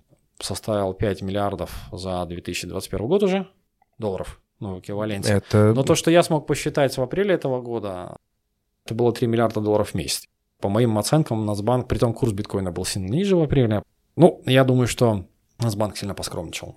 составил 5 миллиардов за 2021 год уже долларов, ну, эквиваленте. Это Но то, что я смог посчитать в апреле этого года, это было 3 миллиарда долларов в месяц. По моим оценкам, Нацбанк, при том курс биткоина был сильно ниже в апреле. Ну, я думаю, что Нацбанк сильно поскромничал.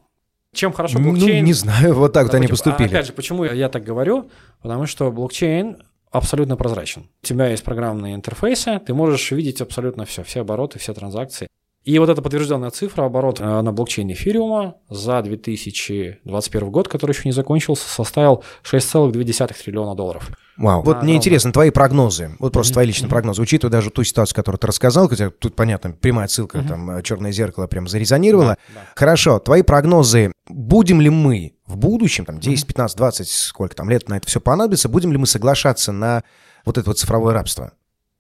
Чем хорошо ну, блокчейн? не знаю, вот так вот они а поступили. Опять же, почему я так говорю? Потому что блокчейн абсолютно прозрачен. У тебя есть программные интерфейсы, ты можешь видеть абсолютно все, все обороты, все транзакции. И вот эта подтвержденная цифра оборот э, на блокчейне эфириума за 2021 год, который еще не закончился, составил 6,2 триллиона долларов. Вау. Вот А, мне ну, интересно, твои прогнозы, вот просто Мгм, твои личные мгм. прогнозы, учитывая даже ту ситуацию, которую ты рассказал, хотя тут, понятно, прямая ссылка, Мгм. там, черное зеркало прям зарезонировало. Да, да. Хорошо, твои прогнозы, будем ли мы в будущем, там, 10, 15, 20, сколько там лет на это все понадобится, будем ли мы соглашаться на вот это вот цифровое рабство?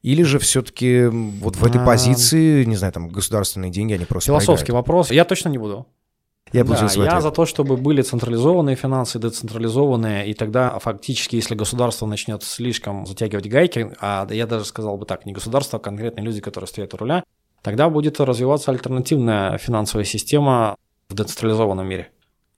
Или же все-таки вот в этой А, позиции, не знаю, там, государственные деньги, они просто Философский проиграют? вопрос. Я точно не буду. Я Да, я ответ. за то, чтобы были централизованные финансы, децентрализованные, и тогда фактически, если государство начнет слишком затягивать гайки, а я даже сказал бы так, не государство, а конкретные люди, которые стоят у руля, тогда будет развиваться альтернативная финансовая система в децентрализованном мире.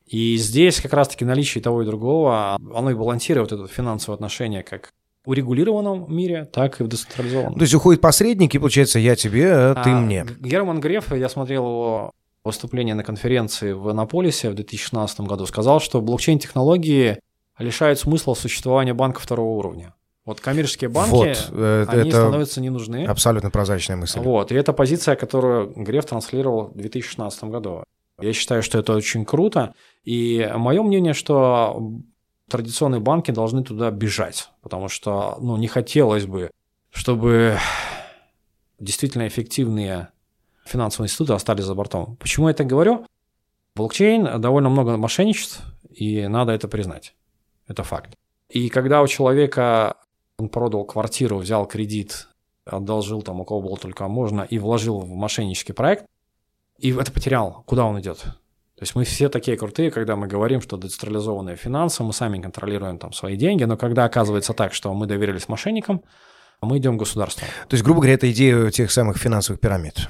И здесь как раз-таки наличие того и другого, оно и балансирует это финансовое отношение как урегулированном мире, так и в децентрализованном. То есть уходят посредники, получается, я тебе, а ты А, мне. Герман Греф, я смотрел его выступление на конференции в Иннополисе в 2016 году, сказал, что блокчейн-технологии лишают смысла существования банка второго уровня. Вот коммерческие банки, Вот, э, они это становятся не нужны. абсолютно прозрачная мысль. Вот, и это позиция, которую Греф транслировал в 2016 году. Я считаю, что это очень круто. И мое мнение, что традиционные банки должны туда бежать, потому что ну, не хотелось бы, чтобы действительно эффективные финансовые институты остались за бортом. Почему я так говорю? Блокчейн довольно много мошенничеств, и надо это признать. Это факт. И когда у человека он продал квартиру, взял кредит, одолжил там, у кого было только можно, и вложил в мошеннический проект, и это потерял, куда он идет? То есть мы все такие крутые, когда мы говорим, что децентрализованные финансы, мы сами контролируем там свои деньги, но когда оказывается так, что мы доверились мошенникам, мы идем к государству. То есть, грубо говоря, это идея тех самых финансовых пирамид.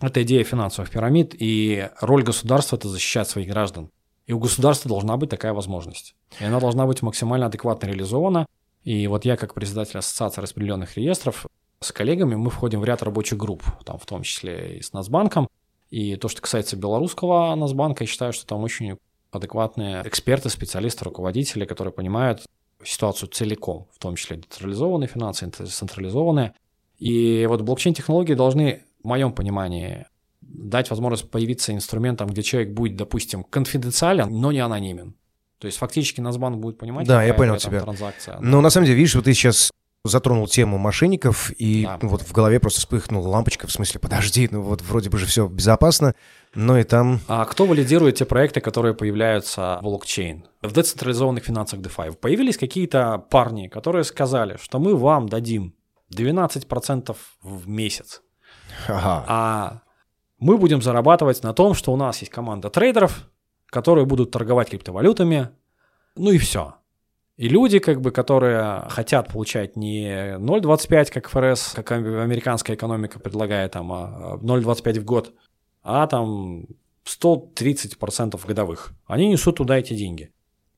Это идея финансовых пирамид, и роль государства – это защищать своих граждан. И у государства должна быть такая возможность. И она должна быть максимально адекватно реализована. И вот я, как председатель Ассоциации распределенных реестров, с коллегами мы входим в ряд рабочих групп, там, в том числе и с Нацбанком, и то, что касается белорусского Насбанка, я считаю, что там очень адекватные эксперты, специалисты, руководители, которые понимают ситуацию целиком, в том числе децентрализованные финансы, централизованные. И вот блокчейн-технологии должны, в моем понимании, дать возможность появиться инструментом, где человек будет, допустим, конфиденциален, но не анонимен. То есть фактически Насбанк будет понимать, да, я понял тебя. транзакция. Но на самом деле, видишь, вот ты сейчас затронул тему мошенников, и да. вот в голове просто вспыхнула лампочка, в смысле, подожди, ну вот вроде бы же все безопасно, но и там... А кто валидирует те проекты, которые появляются в блокчейн? В децентрализованных финансах DeFi появились какие-то парни, которые сказали, что мы вам дадим 12% в месяц, ага. а мы будем зарабатывать на том, что у нас есть команда трейдеров, которые будут торговать криптовалютами, ну и все. И люди, как бы, которые хотят получать не 0,25, как ФРС, как американская экономика предлагает, там, 0,25 а в год, а там 130% годовых. Они несут туда эти деньги.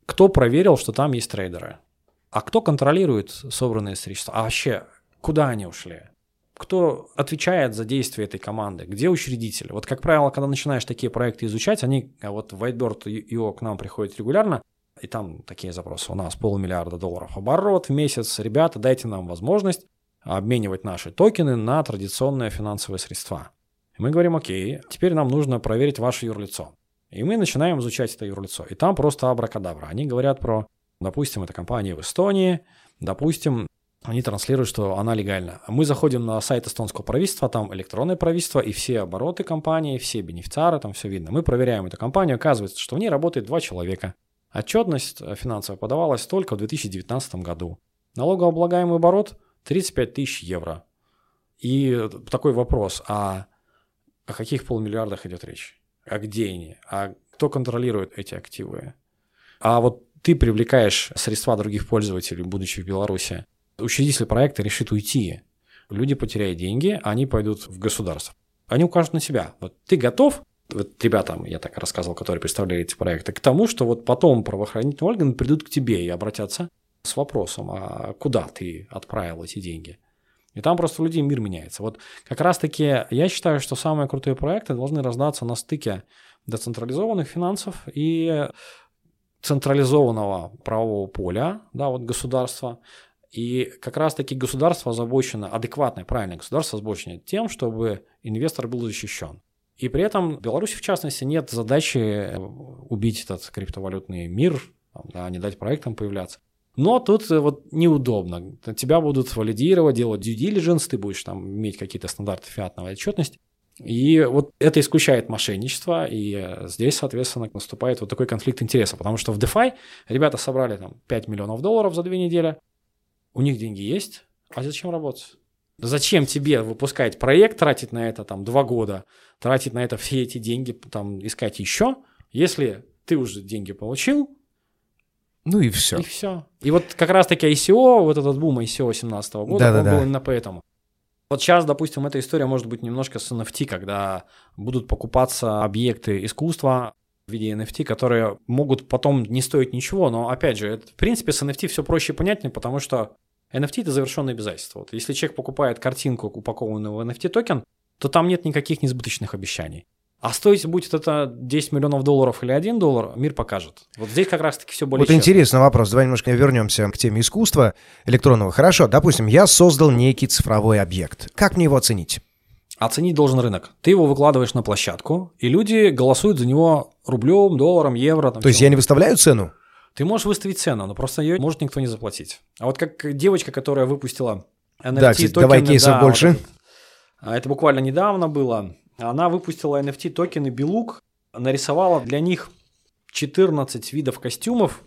Кто проверил, что там есть трейдеры? А кто контролирует собранные средства? А вообще, куда они ушли? Кто отвечает за действия этой команды? Где учредители? Вот, как правило, когда начинаешь такие проекты изучать, они, а вот Whiteboard.io к нам приходит регулярно, и там такие запросы. У нас полмиллиарда долларов оборот в месяц. Ребята, дайте нам возможность обменивать наши токены на традиционные финансовые средства. И мы говорим, окей, теперь нам нужно проверить ваше юрлицо. И мы начинаем изучать это юрлицо. И там просто абракадабра. Они говорят про, допустим, это компания в Эстонии, допустим, они транслируют, что она легальна. Мы заходим на сайт эстонского правительства, там электронное правительство, и все обороты компании, все бенефициары, там все видно. Мы проверяем эту компанию, оказывается, что в ней работает два человека – Отчетность финансовая подавалась только в 2019 году. Налогооблагаемый оборот 35 тысяч евро. И такой вопрос, а о каких полмиллиардах идет речь? А где они? А кто контролирует эти активы? А вот ты привлекаешь средства других пользователей, будучи в Беларуси. Учредитель проекта решит уйти. Люди потеряют деньги, они пойдут в государство. Они укажут на себя. Вот ты готов вот ребятам, я так рассказывал, которые представляли эти проекты, к тому, что вот потом правоохранительные органы придут к тебе и обратятся с вопросом, а куда ты отправил эти деньги? И там просто у людей мир меняется. Вот как раз-таки я считаю, что самые крутые проекты должны раздаться на стыке децентрализованных финансов и централизованного правового поля, да, вот государства. И как раз-таки государство озабочено, адекватное, правильное государство озабочено тем, чтобы инвестор был защищен. И при этом в Беларуси, в частности, нет задачи э, убить этот криптовалютный мир, да, не дать проектам появляться. Но тут э, вот неудобно. Тебя будут валидировать, делать due diligence, ты будешь там иметь какие-то стандарты фиатной отчетности. И вот это исключает мошенничество, и э, здесь, соответственно, наступает вот такой конфликт интересов, потому что в DeFi ребята собрали там 5 миллионов долларов за две недели, у них деньги есть, а зачем работать? Зачем тебе выпускать проект, тратить на это там два года, тратить на это все эти деньги, там искать еще, если ты уже деньги получил, ну и все. И все. И вот как раз-таки ICO, вот этот бум ICO 17 года, да, он да, был да. именно поэтому. Вот сейчас, допустим, эта история может быть немножко с NFT, когда будут покупаться объекты искусства в виде NFT, которые могут потом не стоить ничего, но опять же, это, в принципе, с NFT все проще и понятнее, потому что NFT – это завершенное обязательство. Вот если человек покупает картинку, упакованную в NFT-токен, то там нет никаких несбыточных обещаний. А стоить будет это 10 миллионов долларов или 1 доллар, мир покажет. Вот здесь как раз-таки все более Вот честно. интересный вопрос. Давай немножко вернемся к теме искусства электронного. Хорошо, допустим, я создал некий цифровой объект. Как мне его оценить? Оценить должен рынок. Ты его выкладываешь на площадку, и люди голосуют за него рублем, долларом, евро. Там, То есть я не выставляю цену? Ты можешь выставить цену, но просто ее может никто не заплатить. А вот как девочка, которая выпустила NFT да, кстати, токены, давай кейсов да, больше. Вот а это буквально недавно было. Она выпустила NFT токены Белук, нарисовала для них 14 видов костюмов,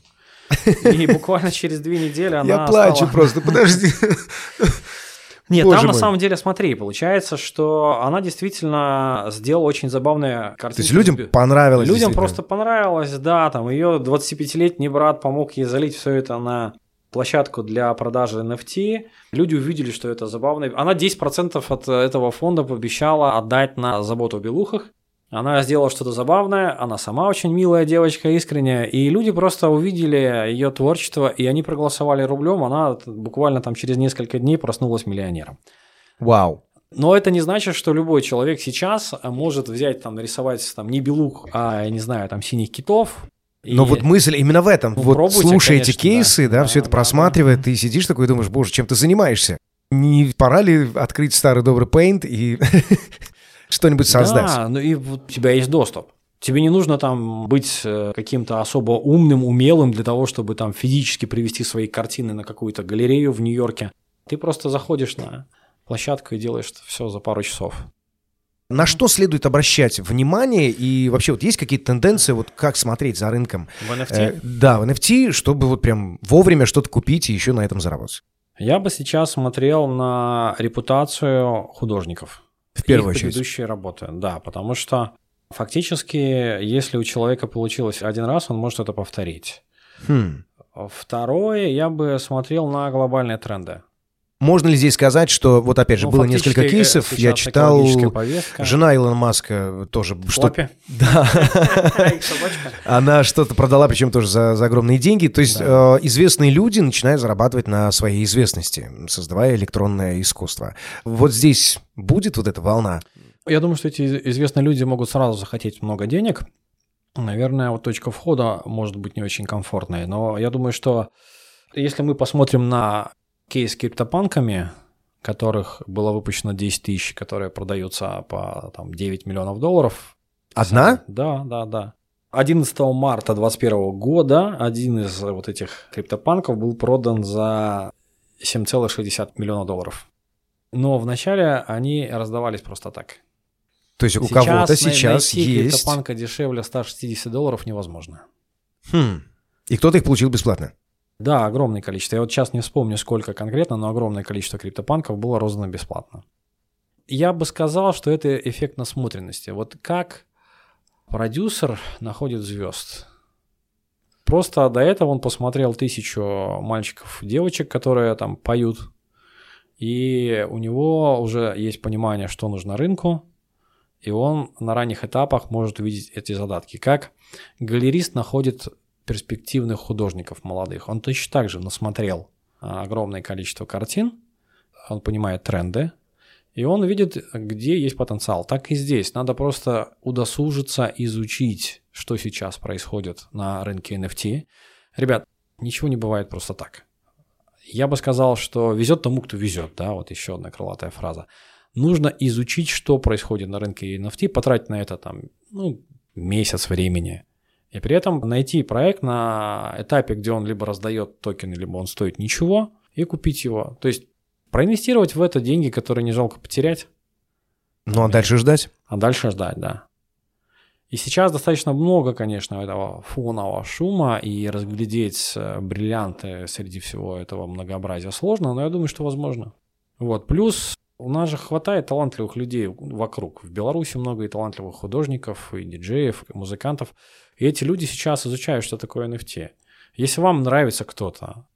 и буквально через две недели она Я плачу просто, подожди. Нет, Боже там на мой. самом деле, смотри, получается, что она действительно сделала очень забавные картинки. То есть людям понравилось. Людям просто понравилось, да, там ее 25-летний брат помог ей залить все это на площадку для продажи NFT. Люди увидели, что это забавно. Она 10% от этого фонда пообещала отдать на заботу о белухах. Она сделала что-то забавное, она сама очень милая девочка, искренняя, и люди просто увидели ее творчество, и они проголосовали рублем, она буквально там через несколько дней проснулась миллионером. Вау. Но это не значит, что любой человек сейчас может взять, там, нарисовать там не белух, а, я не знаю, там, синих китов. Но и- вот мысль именно в этом. Ну, вот пробуйте, конечно, кейсы, да, да. все это Да, да, просматривая, да. ты сидишь такой и думаешь, боже, чем ты занимаешься? Не пора ли открыть старый добрый Paint и что-нибудь создать? Да, ну и у тебя есть доступ. Тебе не нужно там быть э, каким-то особо умным, умелым для того, чтобы там физически привести свои картины на какую-то галерею в Нью-Йорке. Ты просто заходишь на площадку и делаешь все за пару часов. На что следует обращать внимание и вообще вот есть какие-то тенденции, вот как смотреть за рынком? В NFT? Э, да, в NFT, чтобы вот прям вовремя что-то купить и еще на этом заработать. Я бы сейчас смотрел на репутацию художников. В первую их очередь. предыдущие работы, да, потому что фактически, если у человека получилось один раз, он может это повторить. Хм. Второе, я бы смотрел на глобальные тренды. Можно ли здесь сказать, что вот опять же Ну, было несколько э, кейсов, я читал жена Илона Маска тоже что да, она что-то продала, причем тоже за, за огромные деньги. То есть э, известные люди начинают зарабатывать на своей известности, создавая электронное искусство. Вот здесь будет вот эта волна. Я думаю, что эти известные люди могут сразу захотеть много денег. Наверное, вот точка входа может быть не очень комфортной. Но я думаю, что если мы посмотрим на кейс с криптопанками, которых было выпущено 10 тысяч, которые продаются по там, 9 миллионов долларов. Одна? Да, да, да. 11 марта 2021 года один из вот этих криптопанков был продан за 7,6 миллиона долларов. Но вначале они раздавались просто так. То есть у Сейчас кого-то сейчас найти есть. криптопанка дешевле 160 долларов невозможно. Хм. И кто-то их получил бесплатно. Да, огромное количество. Я вот сейчас не вспомню, сколько конкретно, но огромное количество криптопанков было роздано бесплатно. Я бы сказал, что это эффект насмотренности. Вот как продюсер находит звезд. Просто до этого он посмотрел тысячу мальчиков, девочек, которые там поют, и у него уже есть понимание, что нужно рынку, и он на ранних этапах может увидеть эти задатки. Как галерист находит перспективных художников молодых. Он точно так же насмотрел а, огромное количество картин, он понимает тренды, и он видит, где есть потенциал. Так и здесь. Надо просто удосужиться, изучить, что сейчас происходит на рынке NFT. Ребят, ничего не бывает просто так. Я бы сказал, что везет тому, кто везет, да, вот еще одна крылатая фраза. Нужно изучить, что происходит на рынке NFT, потратить на это там, ну, месяц времени, и при этом найти проект на этапе, где он либо раздает токены, либо он стоит ничего, и купить его. То есть проинвестировать в это деньги, которые не жалко потерять, Ну а дальше ждать? а дальше ждать, да. И сейчас достаточно много, конечно, этого фонового шума, и разглядеть э, бриллианты среди всего этого многообразия сложно, но я думаю, что возможно. Вот. Плюс у нас же хватает талантливых людей вокруг. В Беларуси много и талантливых художников, и диджеев, и музыкантов. И эти люди сейчас изучают, что такое NFT. Если вам нравится кто-то,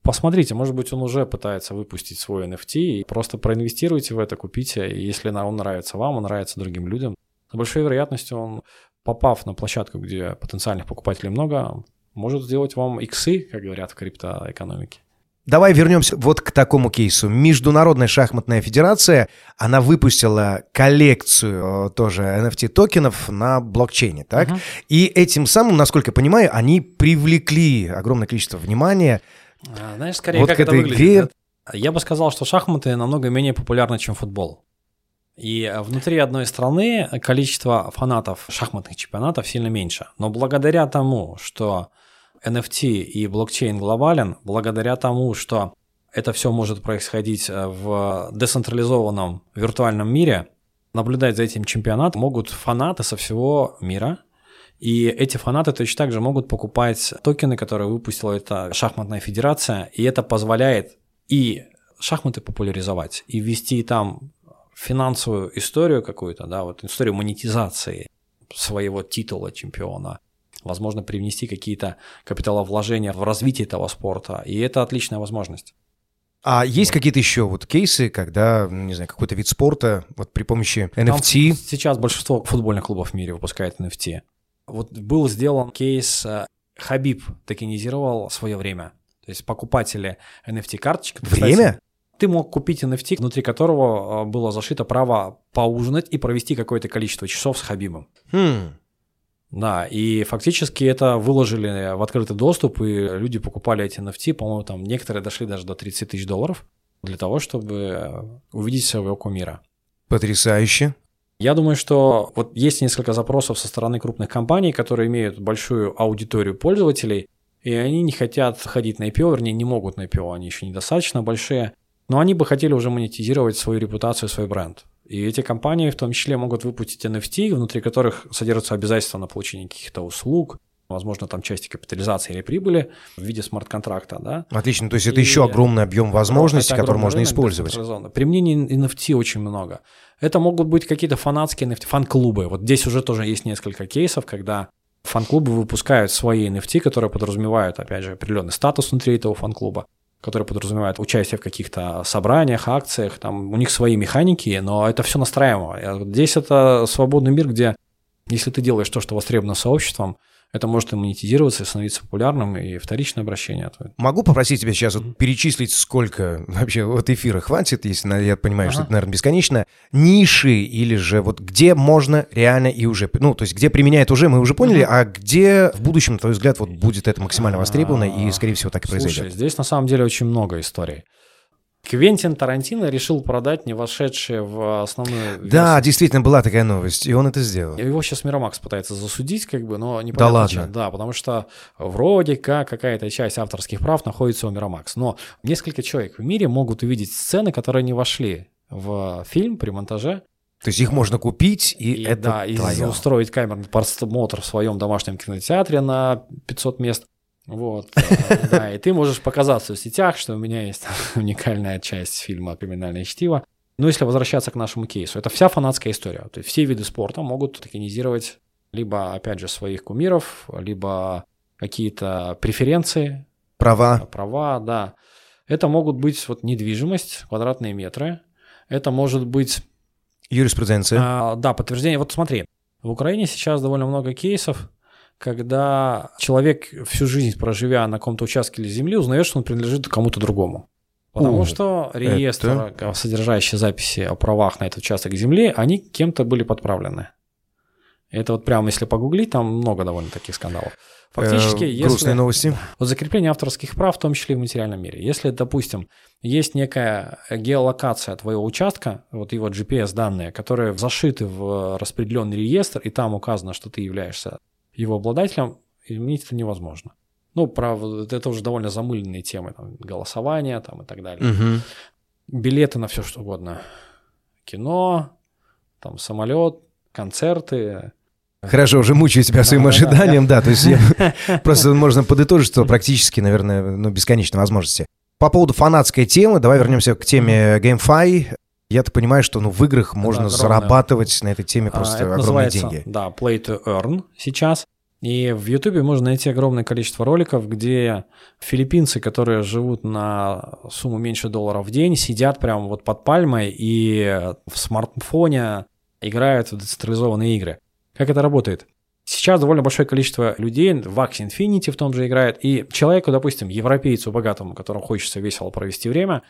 посмотрите, может быть, он уже пытается выпустить свой NFT, и просто проинвестируйте в это, купите, и если он нравится вам, он нравится другим людям, с большой вероятностью он, попав на площадку, где потенциальных покупателей много, может сделать вам иксы, как говорят в криптоэкономике. Давай вернемся вот к такому кейсу. Международная шахматная федерация, она выпустила коллекцию э, тоже NFT-токенов на блокчейне, так? Мгм. И этим самым, насколько я понимаю, они привлекли огромное количество внимания. А, Знаешь, скорее, Вот как к это этой выглядит? игре-? Я бы сказал, что шахматы намного менее популярны, чем футбол. И э, внутри одной страны количество фанатов шахматных чемпионатов сильно меньше. Но благодаря тому, что NFT и блокчейн глобален, благодаря тому, что это все может происходить э, в децентрализованном виртуальном мире, наблюдать за этим чемпионатом могут фанаты со всего мира. И эти фанаты точно так же могут покупать токены, которые выпустила эта шахматная федерация, и это позволяет и шахматы популяризовать и ввести там финансовую историю какую-то, да, вот историю монетизации своего титула чемпиона, возможно, привнести какие-то капиталовложения в развитие этого спорта, и это отличная возможность. А есть вот. какие-то еще вот кейсы, когда, не знаю, какой-то вид спорта вот при помощи NFT? Там сейчас большинство футбольных клубов в мире выпускает NFT. Вот был сделан кейс, э, Хабиб токенизировал свое время. То есть покупатели NFT-карточек... Время? ты мог купить NFT, внутри которого э, было зашито право поужинать и провести какое-то количество часов с Хабибом. Хм. Да, и фактически это выложили в открытый доступ, и люди покупали эти NFT, по-моему, там некоторые дошли даже до 30 тысяч долларов для того, чтобы увидеть своего кумира. Потрясающе. Я думаю, что вот есть несколько запросов со стороны крупных компаний, которые имеют большую аудиторию пользователей, и они не хотят ходить на IPO, вернее, не могут на IPO, они еще недостаточно большие, но они бы хотели уже монетизировать свою репутацию, свой бренд. И эти компании в том числе могут выпустить NFT, внутри которых содержатся обязательства на получение каких-то услуг, возможно, там части капитализации или прибыли в виде смарт-контракта, да. Отлично, то есть это и еще огромный объем возможностей, который можно рынок, использовать. Применений NFT очень много. Это могут быть какие-то фанатские NFT, фан-клубы. Вот здесь уже тоже есть несколько кейсов, когда фан-клубы выпускают свои NFT, которые подразумевают, опять же, определенный статус внутри этого фан-клуба которые подразумевают участие в каких-то собраниях, акциях, там у них свои механики, но это все настраиваемо. Здесь это свободный мир, где если ты делаешь то, что востребовано сообществом, это может и монетизироваться, и становиться популярным, и вторичное обращение. Могу попросить тебя сейчас вот перечислить, сколько вообще вот эфира хватит, если я понимаю, ага. что это, наверное, бесконечно, ниши или же вот где можно реально и уже, ну, то есть где применяет уже, мы уже поняли, ага. а где в будущем, на твой взгляд, вот будет это максимально востребовано и, скорее всего, так и произойдет? Слушай, здесь на самом деле очень много историй. Квентин Тарантино решил продать не вошедшие в основную версию. Да, действительно была такая новость, и он это сделал. Его сейчас Миромакс пытается засудить, как бы, но не Да ладно? Чем. Да, потому что вроде как какая-то часть авторских прав находится у Миромакс. Но несколько человек в мире могут увидеть сцены, которые не вошли в фильм при монтаже. То есть их можно купить, и, и это Да, твое. и устроить камерный просмотр в своем домашнем кинотеатре на 500 мест. Вот, э, да, и ты можешь показаться в сетях, что у меня есть уникальная часть фильма «Криминальное чтиво». Но если возвращаться к нашему кейсу, это вся фанатская история. То есть все виды спорта могут токенизировать либо, опять же, своих кумиров, либо какие-то преференции. Права. Права, да. Это могут быть вот недвижимость, квадратные метры. Это может быть... Юриспруденция. А, да, подтверждение. Вот смотри, в Украине сейчас довольно много кейсов, когда человек всю жизнь проживя на каком-то участке земли, узнает, что он принадлежит кому-то другому. Потому О, что реестр, это... содержащий записи о правах на этот участок земли, они кем-то были подправлены. Это вот прямо если погуглить, там много довольно таких скандалов. Фактически, э, если... Грустные новости. Вот закрепление авторских прав, в том числе и в материальном мире. Если, допустим, есть некая геолокация твоего участка, вот его GPS-данные, которые зашиты в распределенный реестр, и там указано, что ты являешься его обладателем, изменить это невозможно. Ну, правда, это уже довольно замыленные темы, там, голосование там, и так далее. Угу. Билеты на все что угодно. Кино, там, самолет, концерты, Хорошо, уже мучаю тебя своим ожиданием, да, то есть просто можно подытожить, что практически, наверное, ну, бесконечные возможности. По поводу фанатской темы, давай вернемся к теме GameFi. Я так понимаю, что ну, в играх можно огромное. зарабатывать на этой теме а, просто а, огромные деньги. Да, Play to Earn сейчас. И в Ютубе можно найти огромное количество роликов, где филиппинцы, которые живут на сумму меньше долларов в день, сидят прямо вот под пальмой и в смартфоне играют в децентрализованные игры. Как это работает? Сейчас довольно большое количество людей в Axie Infinity в том же играет, и человеку, допустим, европейцу богатому, которому хочется весело провести время,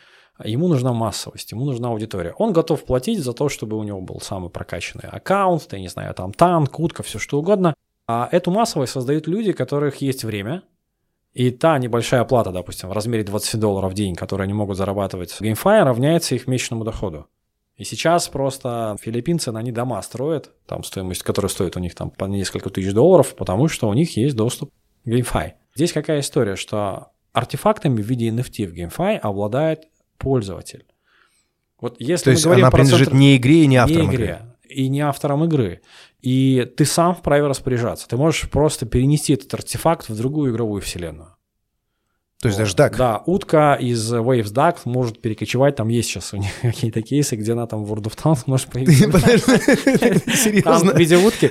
ему нужна массовость, ему нужна аудитория. Он готов платить за то, чтобы у него был самый прокачанный аккаунт, я не знаю, там танк, утка, все что угодно. А эту массовость создают люди, у которых есть время, и та небольшая плата, допустим, в размере 20 долларов в день, которую они могут зарабатывать в GameFi, равняется их месячному доходу. И сейчас просто филиппинцы, они дома строят, там стоимость, которая стоит у них там по несколько тысяч долларов, потому что у них есть доступ к GameFi. Здесь какая история, что артефактами в виде NFT в GameFi обладает пользователь. Вот если То есть она принадлежит центр... не игре и не авторам не игре, игры и не авторам игры. И ты сам вправе распоряжаться. Ты можешь просто перенести этот артефакт в другую игровую вселенную. То есть даже так? Да, утка из Waves Duck может перекочевать, там есть сейчас у них какие-то кейсы, где она там в World of Tanks может появиться. Серьезно? в виде утки.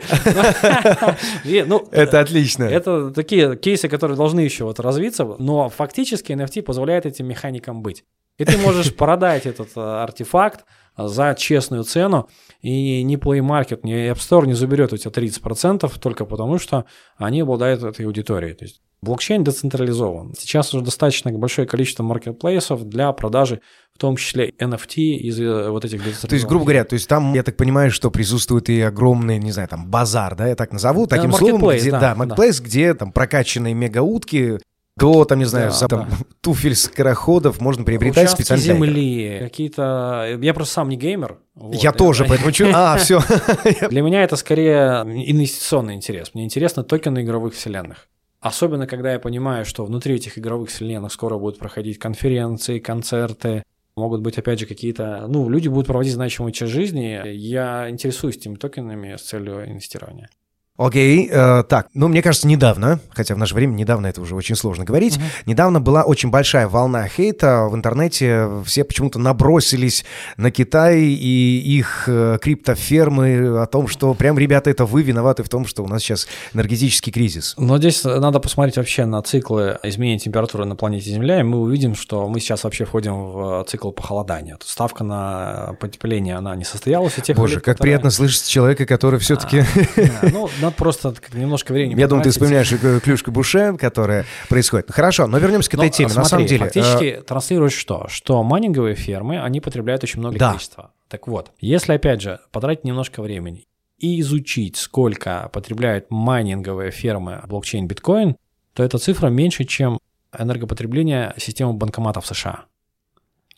Ну, это отлично. Это такие кейсы, которые должны еще вот развиться, но фактически NFT позволяет этим механикам быть. И ты можешь продать этот э, артефакт за честную цену, и ни Play Market, ни App Store не заберет у тебя 30% только потому, что они обладают этой аудиторией. То есть Блокчейн децентрализован. Сейчас уже достаточно большое количество маркетплейсов для продажи, в том числе NFT из э, вот этих децентрализованных. То есть, грубо говоря, то есть там, я так понимаю, что присутствует и огромный, не знаю, там базар, да, я так назову, таким да, словом, где, да, да, маркетплейс, да. где там прокачанные мегаутки до, там, не знаю, да, там, да. туфель скороходов можно приобретать Участки специально. земли, какие-то... Я просто сам не геймер. Вот. Я тоже, поэтому... А, все. Для меня это скорее инвестиционный интерес. Мне интересно токены игровых вселенных. Особенно, когда я понимаю, что внутри этих игровых вселенных скоро будут проходить конференции, концерты, могут быть, опять же, какие-то... Ну, люди будут проводить значимую часть жизни. Я интересуюсь этими токенами с целью инвестирования. Окей, э, так, ну, мне кажется, недавно, хотя в наше время недавно это уже очень сложно говорить, uh-huh. недавно была очень большая волна хейта в интернете, все почему-то набросились на Китай и их э, криптофермы о том, что прям, ребята, это вы виноваты в том, что у нас сейчас энергетический кризис. Но здесь надо посмотреть вообще на циклы изменения температуры на планете Земля, и мы увидим, что мы сейчас вообще входим в цикл похолодания. Тут ставка на потепление, она не состоялась. Боже, лет, как которые... приятно слышать человека, который все-таки... А, ну, надо просто немножко времени Я думаю, ты вспоминаешь клюшку Буше, которая происходит. Хорошо, но вернемся к этой теме. На самом деле... Фактически э... транслируешь что? Что майнинговые фермы, они потребляют очень много электричества. Так вот, если, опять же, потратить немножко времени и изучить, сколько потребляют майнинговые фермы блокчейн биткоин, то эта цифра меньше, чем энергопотребление системы банкоматов США.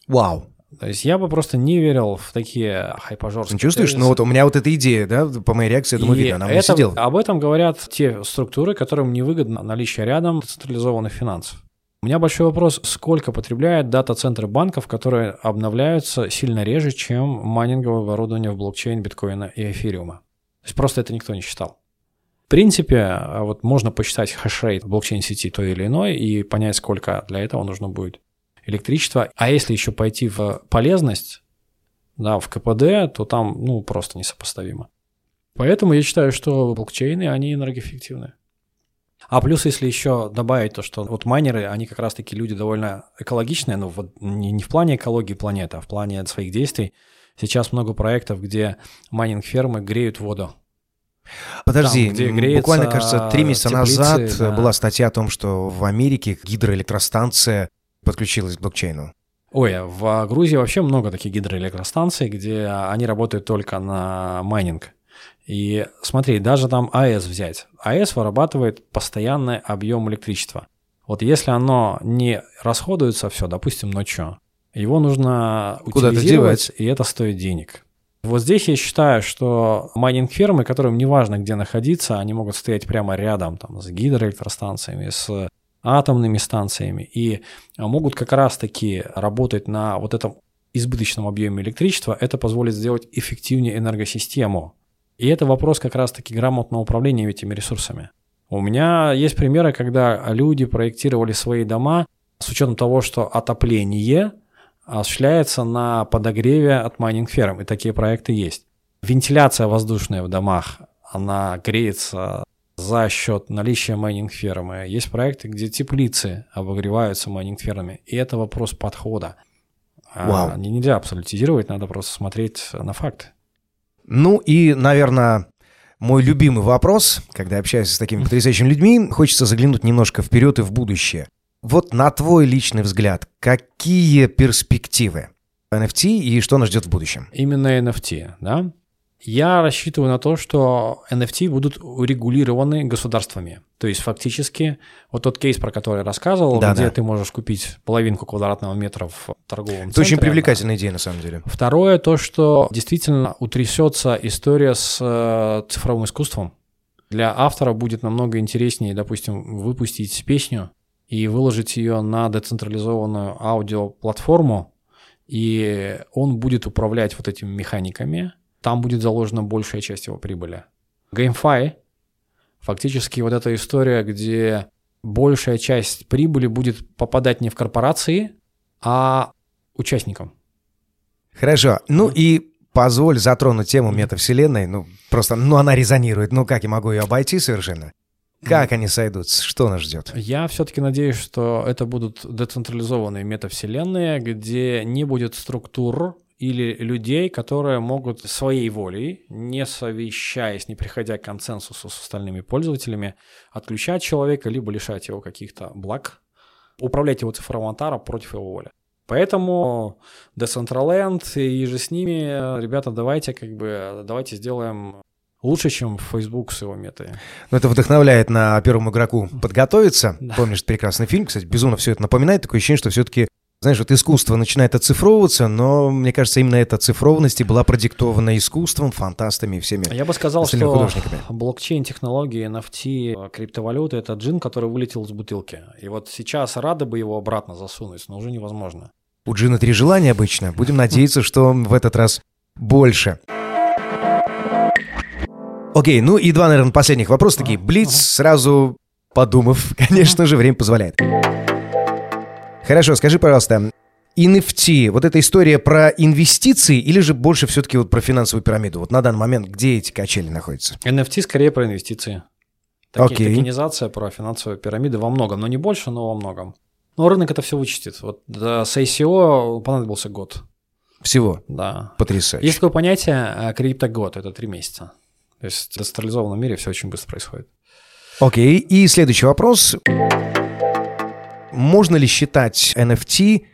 Вау. То есть я бы просто не верил в такие хайпажорские Чувствуешь? Тезисы. Ну вот у меня вот эта идея, да, по моей реакции, я думаю, видно, она это, сидела. Об этом говорят те структуры, которым невыгодно наличие рядом централизованных финансов. У меня большой вопрос, сколько потребляет дата-центры банков, которые обновляются сильно реже, чем майнинговое оборудование в блокчейн биткоина и эфириума. То есть просто это никто не считал. В принципе, а вот можно посчитать хешрейт блокчейн-сети той или иной и понять, сколько для этого нужно будет электричество. А если еще пойти в полезность, да, в КПД, то там, ну, просто несопоставимо. Поэтому я считаю, что блокчейны, они энергоэффективны. А плюс, если еще добавить то, что вот майнеры, они как раз-таки люди довольно экологичные, ну вот не, не в плане экологии планеты, а в плане своих действий. Сейчас много проектов, где майнинг-фермы греют воду. Подожди, Там, где греется буквально, кажется, три месяца теплицы, назад да. была статья о том, что в Америке гидроэлектростанция подключилась к блокчейну? Ой, в Грузии вообще много таких гидроэлектростанций, где они работают только на майнинг. И смотри, даже там АЭС взять. АЭС вырабатывает постоянный объем электричества. Вот если оно не расходуется все, допустим, ночью, его нужно Куда утилизировать, и это стоит денег. Вот здесь я считаю, что майнинг-фермы, которым неважно, где находиться, они могут стоять прямо рядом там, с гидроэлектростанциями, с атомными станциями и могут как раз-таки работать на вот этом избыточном объеме электричества, это позволит сделать эффективнее энергосистему. И это вопрос как раз-таки грамотного управления этими ресурсами. У меня есть примеры, когда люди проектировали свои дома с учетом того, что отопление осуществляется на подогреве от майнинг-ферм, и такие проекты есть. Вентиляция воздушная в домах, она греется за счет наличия майнинг-фермы. Есть проекты, где теплицы обогреваются майнинг-фермами, и это вопрос подхода. А Вау. А, нельзя абсолютизировать, надо просто смотреть на факты. Ну и, наверное, мой любимый вопрос, когда общаюсь с такими потрясающими людьми, хочется заглянуть немножко вперед и в будущее. Вот на твой личный взгляд, какие перспективы NFT и что нас ждет в будущем? Именно NFT, да? Я рассчитываю на то, что NFT будут урегулированы государствами. То есть фактически вот тот кейс, про который я рассказывал, да, где да. ты можешь купить половинку квадратного метра в торговом Это центре. очень привлекательная идея на самом деле. Второе, то, что действительно утрясется история с э, цифровым искусством. Для автора будет намного интереснее, допустим, выпустить песню и выложить ее на децентрализованную аудиоплатформу, и он будет управлять вот этими механиками, там будет заложена большая часть его прибыли. GameFi, фактически вот эта история, где большая часть прибыли будет попадать не в корпорации, а участникам. Хорошо. Ну и позволь затронуть тему метавселенной. Ну, просто, ну, она резонирует. Ну, как я могу ее обойти совершенно? Как они сойдутся? Что нас ждет? Я все-таки надеюсь, что это будут децентрализованные метавселенные, где не будет структур или людей, которые могут своей волей, не совещаясь, не приходя к консенсусу с остальными пользователями, отключать человека, либо лишать его каких-то благ, управлять его цифровым аватаром против его воли. Поэтому Decentraland и же с ними, ребята, давайте как бы, давайте сделаем лучше, чем Facebook с его метой. Ну, это вдохновляет на первому игроку подготовиться. Да. Помнишь прекрасный фильм, кстати, безумно все это напоминает. Такое ощущение, что все-таки знаешь, вот искусство начинает оцифровываться, но мне кажется, именно эта цифрованность и была продиктована искусством, фантастами и всеми Я бы сказал, что художниками. блокчейн-технологии, NFT, криптовалюты — это джин, который вылетел из бутылки. И вот сейчас рады бы его обратно засунуть, но уже невозможно. У джина три желания обычно. Будем надеяться, что в этот раз больше. Окей, ну и два, наверное, последних вопроса такие. Блиц, сразу подумав, конечно же, время позволяет. Хорошо, скажи, пожалуйста, NFT, вот эта история про инвестиции или же больше все-таки вот про финансовую пирамиду? Вот на данный момент где эти качели находятся? NFT скорее про инвестиции. Таки, okay. Токенизация про финансовую пирамиду во многом, но не больше, но во многом. Но рынок это все вычтет. Вот с ICO понадобился год. Всего? Да. Потрясающе. Есть такое понятие э, криптогод, это три месяца. То есть в децентрализованном мире все очень быстро происходит. Окей, и следующий вопрос. Можно ли считать NFT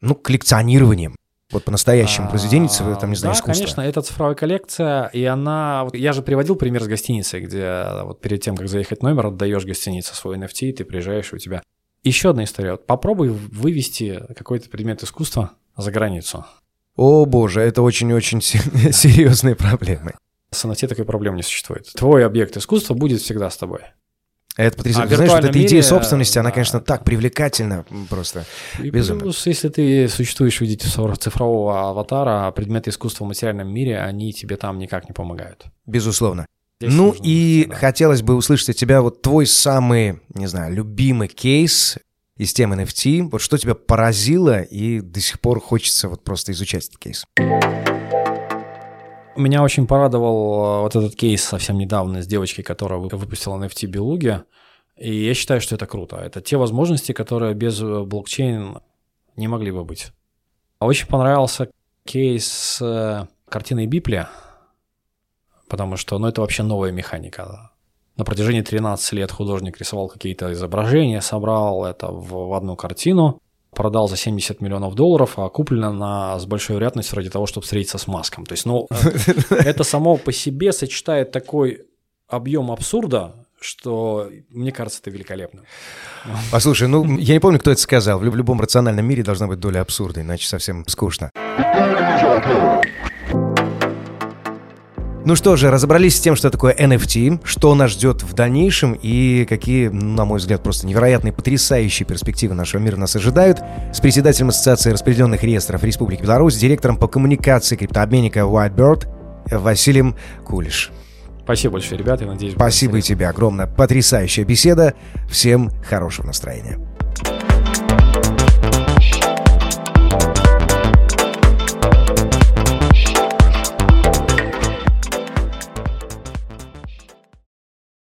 ну, коллекционированием? Вот по-настоящему произведение, там, не знаю, да, искусства. конечно, это цифровая коллекция, и она... Я же приводил пример с гостиницей, где вот перед тем, как заехать в номер, отдаешь гостинице свой NFT, ты приезжаешь, и у тебя... Еще одна история. Вот попробуй вывести какой-то предмет искусства за границу. О боже, это очень-очень серьезные проблемы. С NFT такой проблемы не существует. Твой объект искусства будет всегда с тобой. Это потрясающе. А Знаешь, вот эта мире, идея собственности, она, конечно, так привлекательна просто. И безумно. плюс, если ты существуешь в виде цифрового аватара, предметы искусства в материальном мире, они тебе там никак не помогают. Безусловно. Здесь ну и быть, да. хотелось бы услышать от тебя вот твой самый, не знаю, любимый кейс из темы NFT. Вот что тебя поразило и до сих пор хочется вот просто изучать этот кейс. Меня очень порадовал э, вот этот кейс совсем недавно с девочкой, которая выпустила NFT Белуги. И я считаю, что это круто. Это те возможности, которые без э, блокчейн не могли бы быть. Очень понравился кейс с э, картиной Бипли, потому что ну, это вообще новая механика. На протяжении 13 лет художник рисовал какие-то изображения, собрал это в, в одну картину продал за 70 миллионов долларов, а куплено на, с большой вероятностью ради того, чтобы встретиться с Маском. То есть, ну, это само по себе сочетает такой объем абсурда, что мне кажется, это великолепно. Послушай, ну, я не помню, кто это сказал. В любом рациональном мире должна быть доля абсурда, иначе совсем скучно. Ну что же, разобрались с тем, что такое NFT, что нас ждет в дальнейшем и какие, на мой взгляд, просто невероятные, потрясающие перспективы нашего мира нас ожидают. С председателем Ассоциации распределенных реестров Республики Беларусь, директором по коммуникации криптообменника Whitebird Василием Кулиш. Спасибо большое, ребята, я надеюсь... Спасибо и тебе огромное. Потрясающая беседа. Всем хорошего настроения.